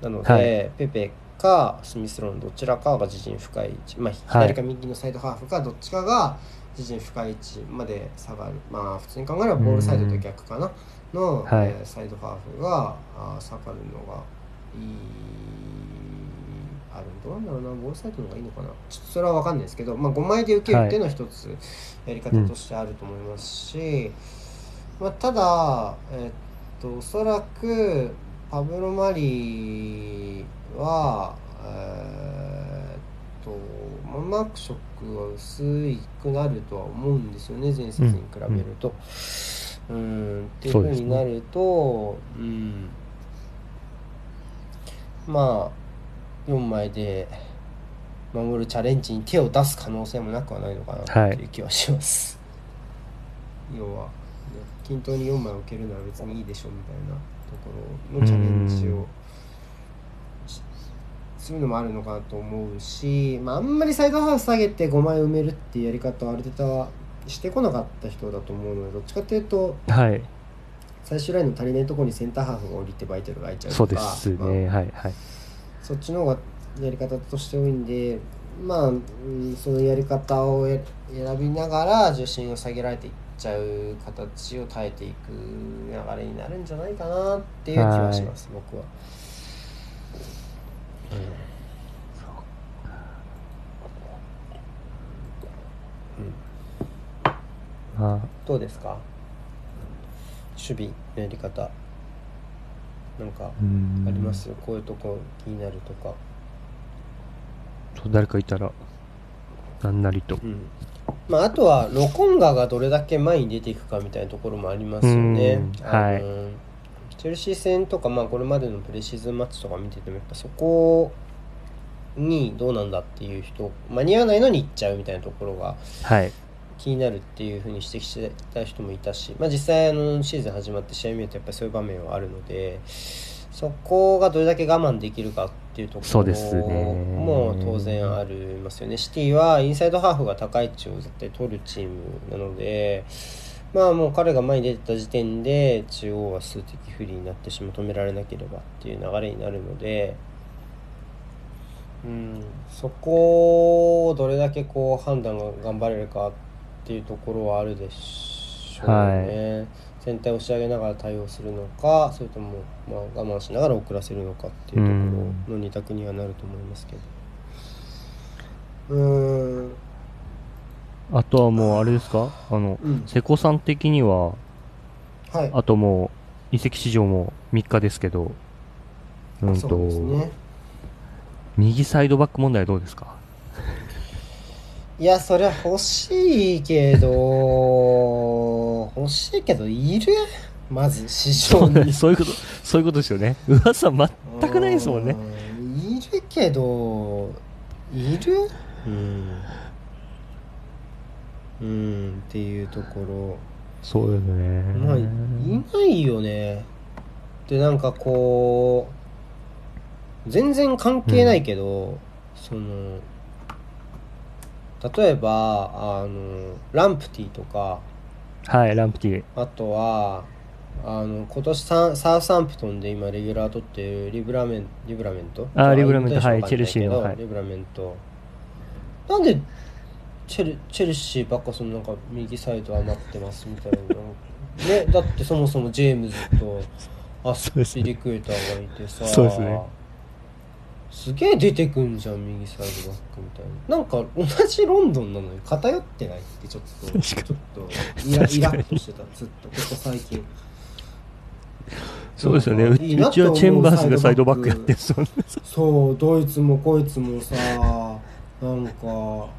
なので、はい。ペペかスミスローのどちらかが自陣深い位置、まあ、はい左か右のサイドハーフかどっちかが自陣深い位置まで下がる。まあ普通に考えればボールサイドと逆かな。の、はい。えーサイドハーフが下がるのがいいあるどうなんだろうなボールサイドの方がいいのかな。ちょっとそれは分かんないですけど、まあ、5枚で受けるっていうのは一つやり方としてあると思いますし、まあ、ただ、えっとおそらくパブロ・マリはえーっとまあマーク色は薄くなるとは思うんですよね前節に比べると。うん。っていうふうになるとう、ん、まあ4枚で守るチャレンジに手を出す可能性もなくはないのかなはいっていう気はします。要は、ね、均等に4枚置けるなら別にいいでしょみたいなところのチャレンジうをしするのもあるのかなと思うし、まあ、あんまりサイドハーフ下げて5枚埋めるっていうやり方はアルテタはしてこなかった人だと思うのでどっちかっていうとはい。最終ラインの足りないところにセンターハーフが降りてバイタルが空いちゃうとかそうですまあね。はい。はい。そっちの方がやり方として多いんでまあ、うん、そのやり方をや選びながら重心を下げられていっちゃう形を耐えていく流れになるんじゃないかなっていう気はします、僕は。まあ、どうですか？守備のやり方なんかありますこういうとこ気になるとか。そう誰かいたら、なんなりと。うんまあ、あとはロコンガがどれだけ前に出ていくかみたいなところもありますよねはいチェルシー戦とか、まあ、これまでのプレシーズンマッチとか見ててもやっぱそこにどうなんだっていう人間に合わないのに行っちゃうみたいなところがはい。気になるっていうふうに指摘してた人もいたし、まあ、実際あのシーズン始まって試合見るとやっぱりそういう場面はあるのでそこがどれだけ我慢できるかっていうところも当然ありますよねシティはインサイドハーフが高い位置を絶対取るチームなのでまあもう彼が前に出てた時点で中央は数的不利になってしまう止められなければっていう流れになるので。うん、そこをどれだけこう判断が頑張れるかっていうところはあるでしょうね、全体を押し上げながら対応するのかそれともまあ我慢しながら遅らせるのかっていうところの二択にはなると思いますけど。うーん。あとはもうあれですか？あの、うん。瀬古さん的には、はい。あともう移籍市場も3日ですけど、うんとね。右サイドバック問題はどうですか？いやそりゃ欲しいけど欲しいけどいる？まず市場に。そういうことそういうことですよね。噂全くないですもんね。うんいるけどいる？うん。うんっていうところ。そうですね。まあいないよね。でなんかこう全然関係ないけど、その例えばあのランプティとかはいランプティ。あとはあの今年ササウサンプトンで今レギュラー取ってるリブラメンリブラメント？あリブラメントあはいチェルシーのはい。リブラメント。なんでチェルチェルシーばっかそのなんか右サイド余ってますみたいなねだってそもそもジェームズとアスピリクエターがいてさそうですねすげえ出てくんじゃん右サイドバックみたいな。なんか同じロンドンなのに偏ってないってちょっとちょっとイライラッとしてたずっとここ最近。そうですよね。うちはチェンバースがサイドバックやってそうそうドイツもこいつもさなんか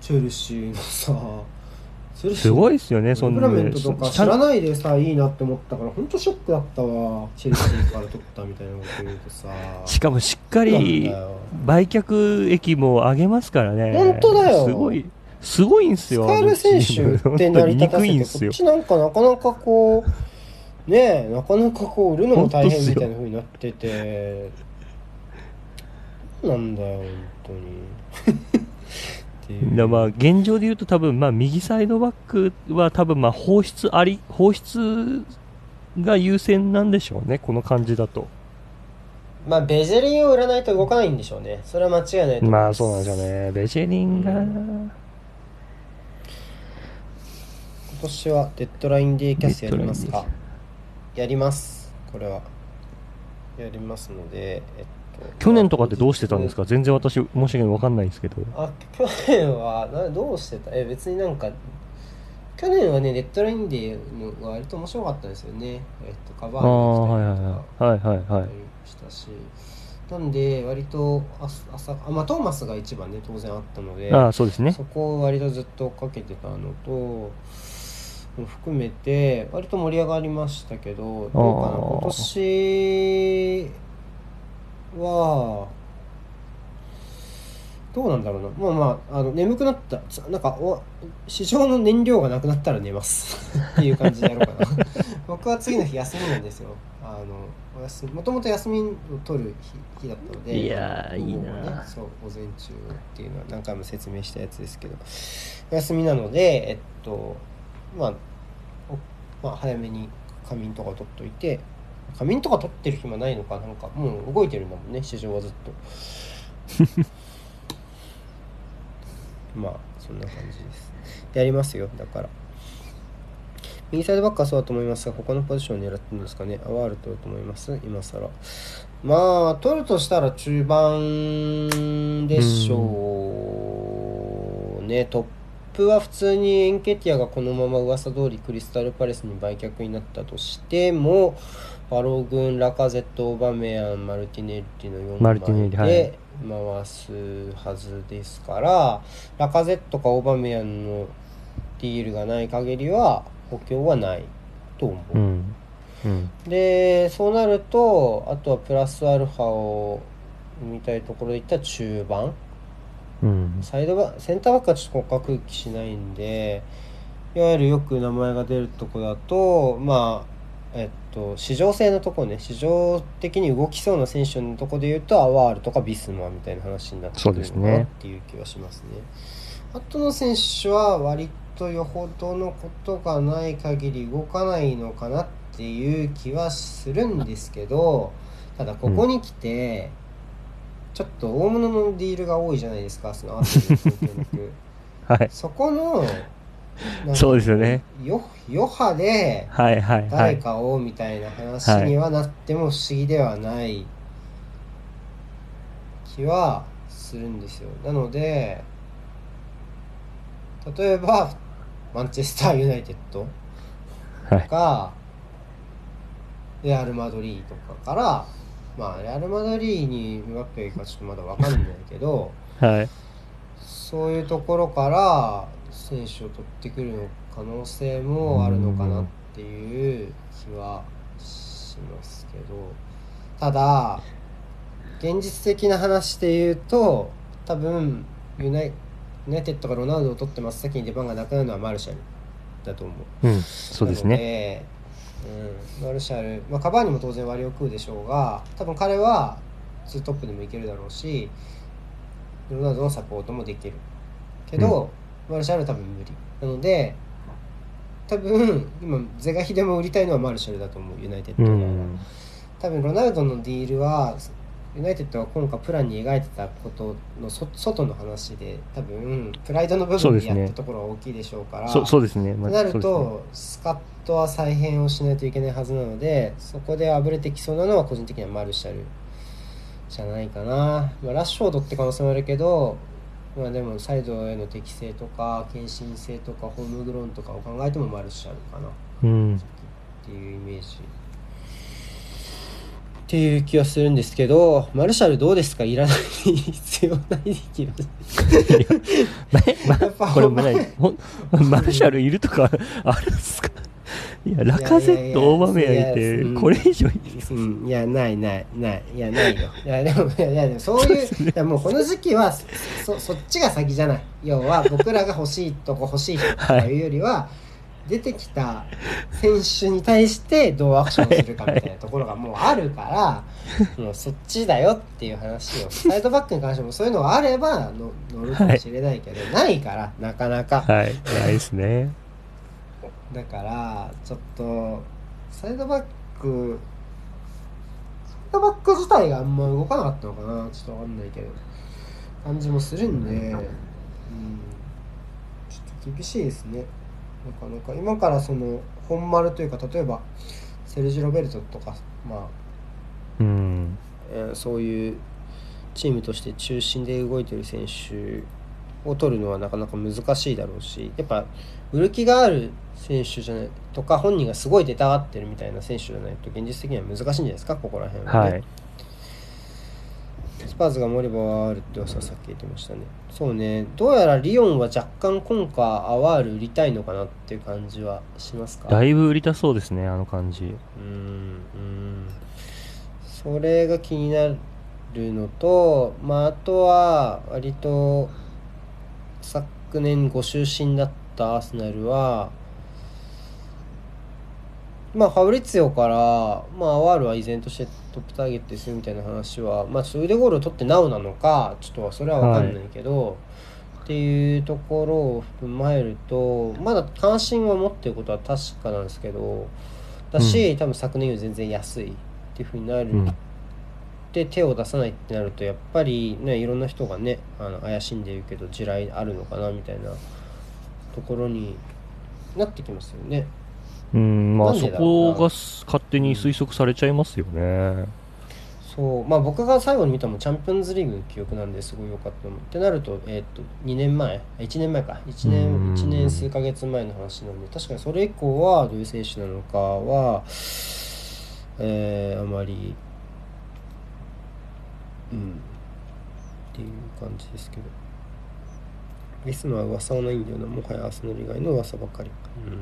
チェルシーのさすごいですよねそんな。リブラメントとか知らないでさいいなって思ったから本当ショックだったわ。チェルシーから取ったみたいなこと言うとさ。しかもしっかり売却益も上げますからね。本当だよ。すごいすごいんすよ使える選手って成り立たせてこっちなんかなかなかこうねえなかなかこう売るのも大変みたいな風になってて。なんだよ本当にっていう。だまあ現状で言うと多分まあ右サイドバックは多分まあ放出あり放出が優先なんでしょうねこの感じだと。まあベジェリンを売らないと動かないんでしょうね。それは間違いないと思いまますあそうなんですよね。ベジェリンが、今年はデッドラインデーキャスやりますか？やります。これは。やりますので、えっと、去年とかってどうしてたんですか？全然私申し訳ない分かんないですけど。あ去年はなどうしてた？え別になんか去年はねデッドラインデーの割と面白かったですよね。えっとカバーに来たはいりとかはい。したし。なんで割と朝朝あまあトーマスが一番ね当然あったのでああそうですね。そこを割とずっとかけてたのとも含めて割と盛り上がりましたけどどうかな？今年はどうなんだろうな。まあまああの眠くなった。つなんかお市場の燃料がなくなったら寝ます。っていう感じでやろうかな。僕は次の日休みなんですよ。あのお休みもともと休みを取る日日だったのでいやいいなねそう午前中っていうのは何回も説明したやつですけどお休みなのでえっとまあおまあ早めに仮眠とか取っといて仮眠とか取ってる暇ないのかなんかもう動いてるんだもんね市場はずっと。まあそんな感じです。やりますよだから。右サイドバックはそうだと思いますが他のポジションを狙ってるんですかね。アワール取ると思います今更。まあ取るとしたら中盤でしょうね。トップは普通にエンケティアがこのまま噂通りクリスタルパレスに売却になったとしてもバログン、ラカゼット、オバメヤン、マルティネッリの4マルティネッリ枚で回すはずですから、ラカゼットかオバメヤンのディールがない限りは補強はないと思う。うん。うん。でそうなるとあとはプラスアルファを見たいところでいったら中盤。うん。サイドバセンターバックはちょっと国家空気しないんでいわゆるよく名前が出るとこだとまあえっと市場性のとこね市場的に動きそうな選手のとこで言うとアワールとかビスマみたいな話になってくるのかなっていう気はしますね。あとの選手は割とよほどのことがない限り動かないのかなっていう気はするんですけどただここに来て、ちょっと大物のディールが多いじゃないですかそのアーセナルの はい。そこのそうですよね。よ余波ではいはいは誰いかをみたいな話にはなっても不思議ではない気はするんですよ。なので例えばマンチェスター・ユナイテッドはい。とかレアル・マドリーとかからまあレアル・マドリーにムバッペかちょっとまだ分かんないけどはい。そういうところから選手を取ってくる可能性もあるのかなっていう気はしますけどただ現実的な話で言うと多分ユナイユナイテッドがロナウドを取って真っ先に出番がなくなるのはマルシャルだと思う。うん、そうですね。ね。うん、マルシャル、まあ、カバーニも当然割を食うでしょうが多分彼はツートップでもいけるだろうしロナウドのサポートもできるけど、マルシャルは多分無理。なので多分今是が非でも売りたいのはマルシャルだと思う。ユナイテッドうが、ん。多分ロナウドのディールはユナイテッドが今回プランに描いてたことのそ外の話で多分プライドの部分でやったところは大きいでしょうからそそうですね。まあとなると、スカットは再編をしないといけないはずなのでそこであぶれてきそうなのは個人的にはマルシャルじゃないかな、まあ、ラッシュフォードって可能性もあるけど、まあ、でもサイドへの適性とか献身性とかホームグローンとかを考えてもマルシャルかな。うん。ていうイメージ。っていう気はするんですけどマルシャルどうですか？いらない必要ない気がえまやっぱこれもない。マルシャルいるとかあるんですか？いや、ラカゼット、オーバメヤンいいやいやてう、ん。これ以上いいいやないないないいやないよ。いやでもいやでもそういういやもうこの時期はそそっちが先じゃない。要は僕らが欲しいとこ欲しい人というよりは、出てきた選手に対してどうアクションするかみたいなところがもうあるからもうそっちだよっていう話をサイドバックに関してもそういうのがあればの乗るかもしれないけど、ないからなかなか。はい。ないですね。だからちょっとサイドバックサイドバック自体があんま動かなかったのかな。ちょっとわかんないけど感じもするんで、うん、ちょっと厳しいですね。なかなか今からその本丸というか例えばセルジ・ロベルトとかまあうん。えーそういうチームとして中心で動いてる選手を取るのはなかなか難しいだろうしやっぱ売る気がある選手じゃないとか本人がすごい出たがってるみたいな選手じゃないと現実的には難しいんじゃないですか？ここら辺はね、はい。スパーズがモリバはあるって噂さっき言ってましたね。そうね。どうやらリオンは若干今回アワール売りたいのかなっていう感じはしますか？だいぶ売りたそうですね、あの感じ。うんうん。それが気になるのと、まあ、あとは割と昨年ご就寝だったアーセナルはまあファブリツィオから、まあ、アワールは依然としてトップターゲットでするみたいな話は、まあ、ちょっと腕ゴールを取ってなおなのかちょっとそれは分かんないけど、っていうところを踏まえるとまだ関心は持ってることは確かなんですけどだし、多分昨年より全然安いっていうふうになる、うん。で手を出さないってなるとやっぱりねいろんな人がねあの怪しんでるけど地雷あるのかなみたいなところになってきますよね。うん、まあそこが勝手に推測されちゃいますよね。そうまあ僕が最後に見たのもチャンピオンズリーグの記憶なんですごい良かったの。ってなると,、えー、と2年前1年前か。1うん。年 ,1 年数ヶ月前の話なんで確かにそれ以降はどういう選手なのかは、えーあまりうん。っていう感じですけど。リスのは噂はないんだよな。もはやアーセナル以外の噂ばかり、うん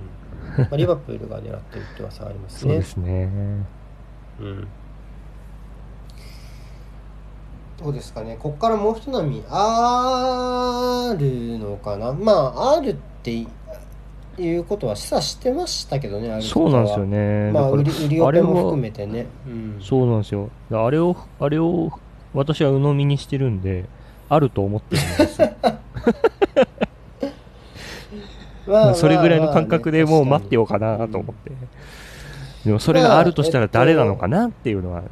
まあ、リバプールが狙ってるって噂はありますねそうですね。うんどうですかねこっからもう一波あるのかなまああるっていうことは示唆してましたけどねあるそうなんですよねね。まあ売り売りオペも含めてねうんそうなんですよ。あれを、あれを私は鵜呑みにしてるんで、あると思ってるんですよ。ままあそれぐらいの感覚でもう待ってよようかなと思って。でもそれがあるとしたら誰なのかなっていうのは、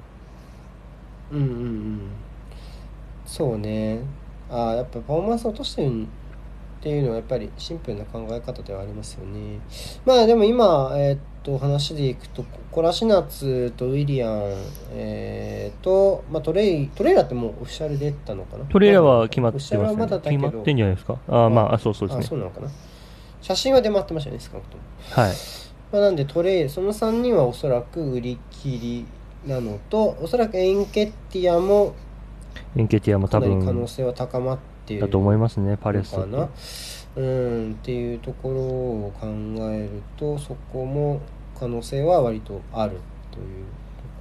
うんうんうんそうねああやっぱパフォーマンス落としてるっていうのはやっぱりシンプルな考え方ではありますよねまあでも今えーっと話でいくとコラシナツとウィリアンえー、と、まあ、トレイトレイラってもうオフィシャル出たのかな？トレーラーは決まってますね。決まってんじゃないですか？ああ、まあ、あそうそうですね。あそうなのかな？写真は出回ってましたよね少なくとも。はい。まあ、なんでトレイその3人はおそらく売り切りなのとおそらくエンケッティアもエンケティアも多かなり可能分性は高まっているだと思いますねパレス。のかな。うんっていうところを考えるとそこも可能性は割とあるという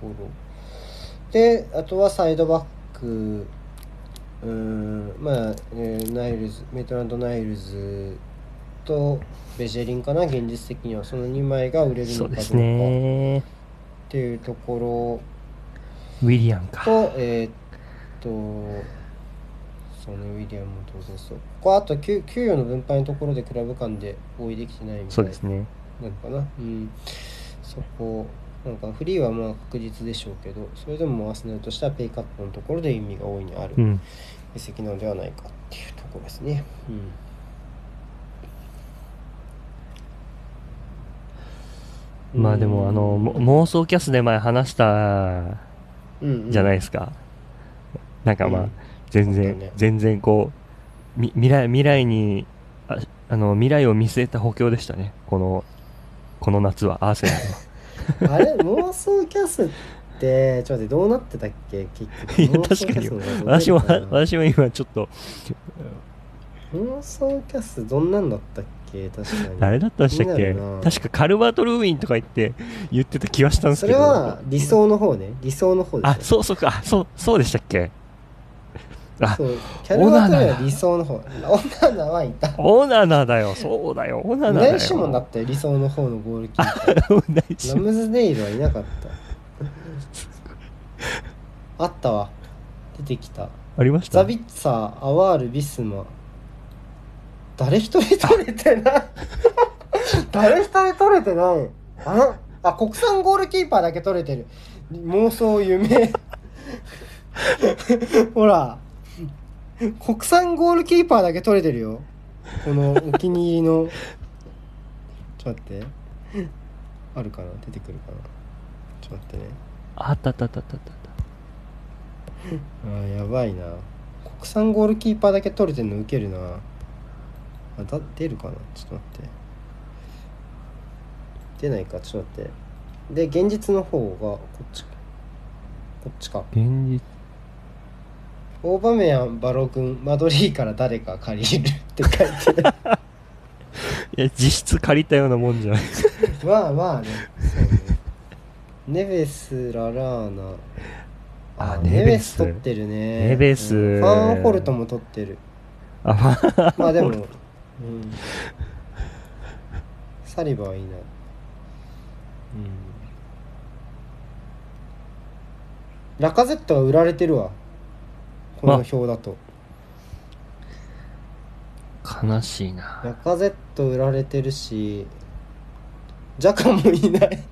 ところ。であとはサイドバック。うんまあ、えーナイルズメイトランド・ナイルズとベジェリンかな現実的にはその2枚が売れるのかどうかっていうところウィリアンかと、えーっと、そうね、ウィリアムも当然そう。ここはあと給給与の分配のところでクラブ間で合意できてないみたいうそですねなのかな。うん。そこ、なんかフリーはまあ確実でしょうけど、それでもアーセナルとしてはペイカットのところで意味が大いにあるうん移籍なのではないかっていうところですね。うん。まあでもあのも妄想キャスで前話したうん、じゃないいですか、なんかまあ、うん。全然、ね。全然こうみ未来未来にああの未来を見据えた補強でしたね。このこの夏はアーセナル。は あれ？妄想キャスってちょっと待ってどうなってたっけ？結局。いや妄想キャスの画像私も私も今ちょっと妄想キャスどんなんだったっけ確かに。誰だったんでしたっけ？確かカルバート・ルーインとか言って言ってた気はしたんですそけど。れは理想の方ね。理想の方であすそうそうか。あそうそうでしたっけ？あそうキャルバートレイは理想の方。オナナはいた。オナナだよ。そうだよ。オナナだよ。ナイシモンだったよ。理想の方のゴールキーパー。ラムズデイルはいなかった。あったわ。出てきた。ありました？ザビッツァーアワールビスマ誰一人取れてない。誰一人取れてない。あのあ国産ゴールキーパーだけ取れてる。妄想夢。ほら。国産ゴールキーパーだけ取れてるよ。このお気に入りの。ちょっと待って。あるかな？出てくるかな？ちょっと待ってね。あったあったあったあったあった。あーやばいな。国産ゴールキーパーだけ取れてんのウケるなあだ出るかな？ちょっと待って。出ないか？ちょっと待って。で現実の方がこっちか。こっちか。現実。オーバメヤンバロ君マドリーから誰か借りるって書いてあ いや実質借りたようなもんじゃない。る まあまあね。そうね。ネベスララーナ。あネベス。取ってるね。ネベス。うん。ファンホルトも取ってる。あまあでも、うん、サリバはいいな。うん。ラカゼットは売られてるわ。この表だと。悲しいなラカゼット売られてるし、ジャカもいない。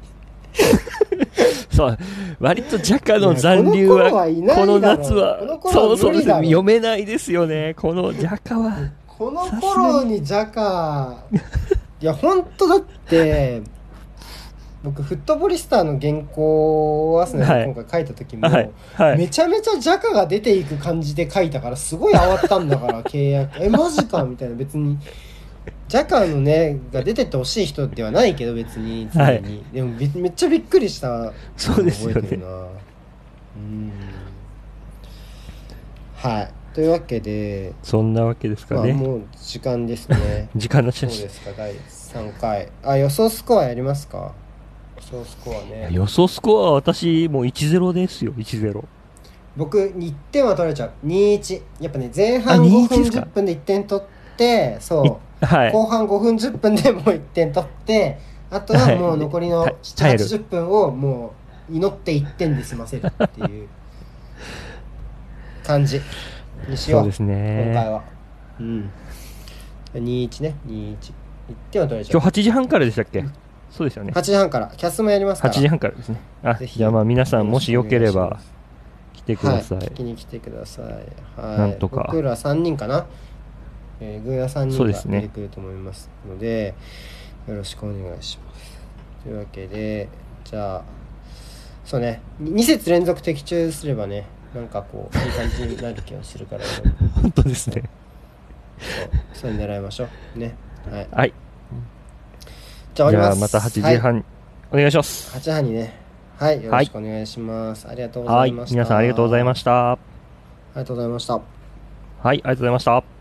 そう割とジャカの残留いやこの頃ははいないだろこの夏はこの頃はそうそうです無理だろ読めないですよねこのジャカはこの頃にジャカ、いや、本当だって、僕、フットボリスターの原稿をアスナはい。ル今回書いた時も、はい。はい。めちゃめちゃジャカが出ていく感じで書いたからすごい慌てたんだから 契約。えマジかみたいな。別にジャカのねが出てってほしい人ではないけど別に常に、はいでもめめっちゃびっくりしたそうですよね。覚えてるな。うん。はいというわけで、そんなわけですかまあ、ねもう時間ですね。時間のそう写真ですか第3回。あ予想スコアやりますか？予想スコアね。予想スコアは私もう1-0ですよ1-0僕1点は取られちゃう。2-1やっぱね前半あ5 2-1分ですか？10分で1点取ってそう、はい。後半5分10分でもう1点取ってあとはもう残りのはい。耐える。780分をもう祈って1点で済ませるっていう感じにしよ。そううです今回ねは。うん。2-1ね2-1 1点は取られちゃう今日8時半からでしたっけ？そうですよね。8時半から。キャスもやりますか8ら時半からですね。あぜひ。じゃあまあ皆さんもしよければ来てください、はい、聞きに来てください。はい、なんとか。僕ら3人かな？えー、グーヤ3人が出てくると思いますので、よろしくお願いします。というわけで、じゃあ、そうね、2節連続的中すればね、なんかこう、いい感じになる気がするから、本当ですねそう、そう狙いましょう。ね。はい。はいじゃあ終わります。じゃあまた8時はい半、お願いします8時半にね、はいよろしくお願いします、ありがとうごはい。ざいました皆さんありがとうございました。ありがとうございましたはい、ありがとうございました。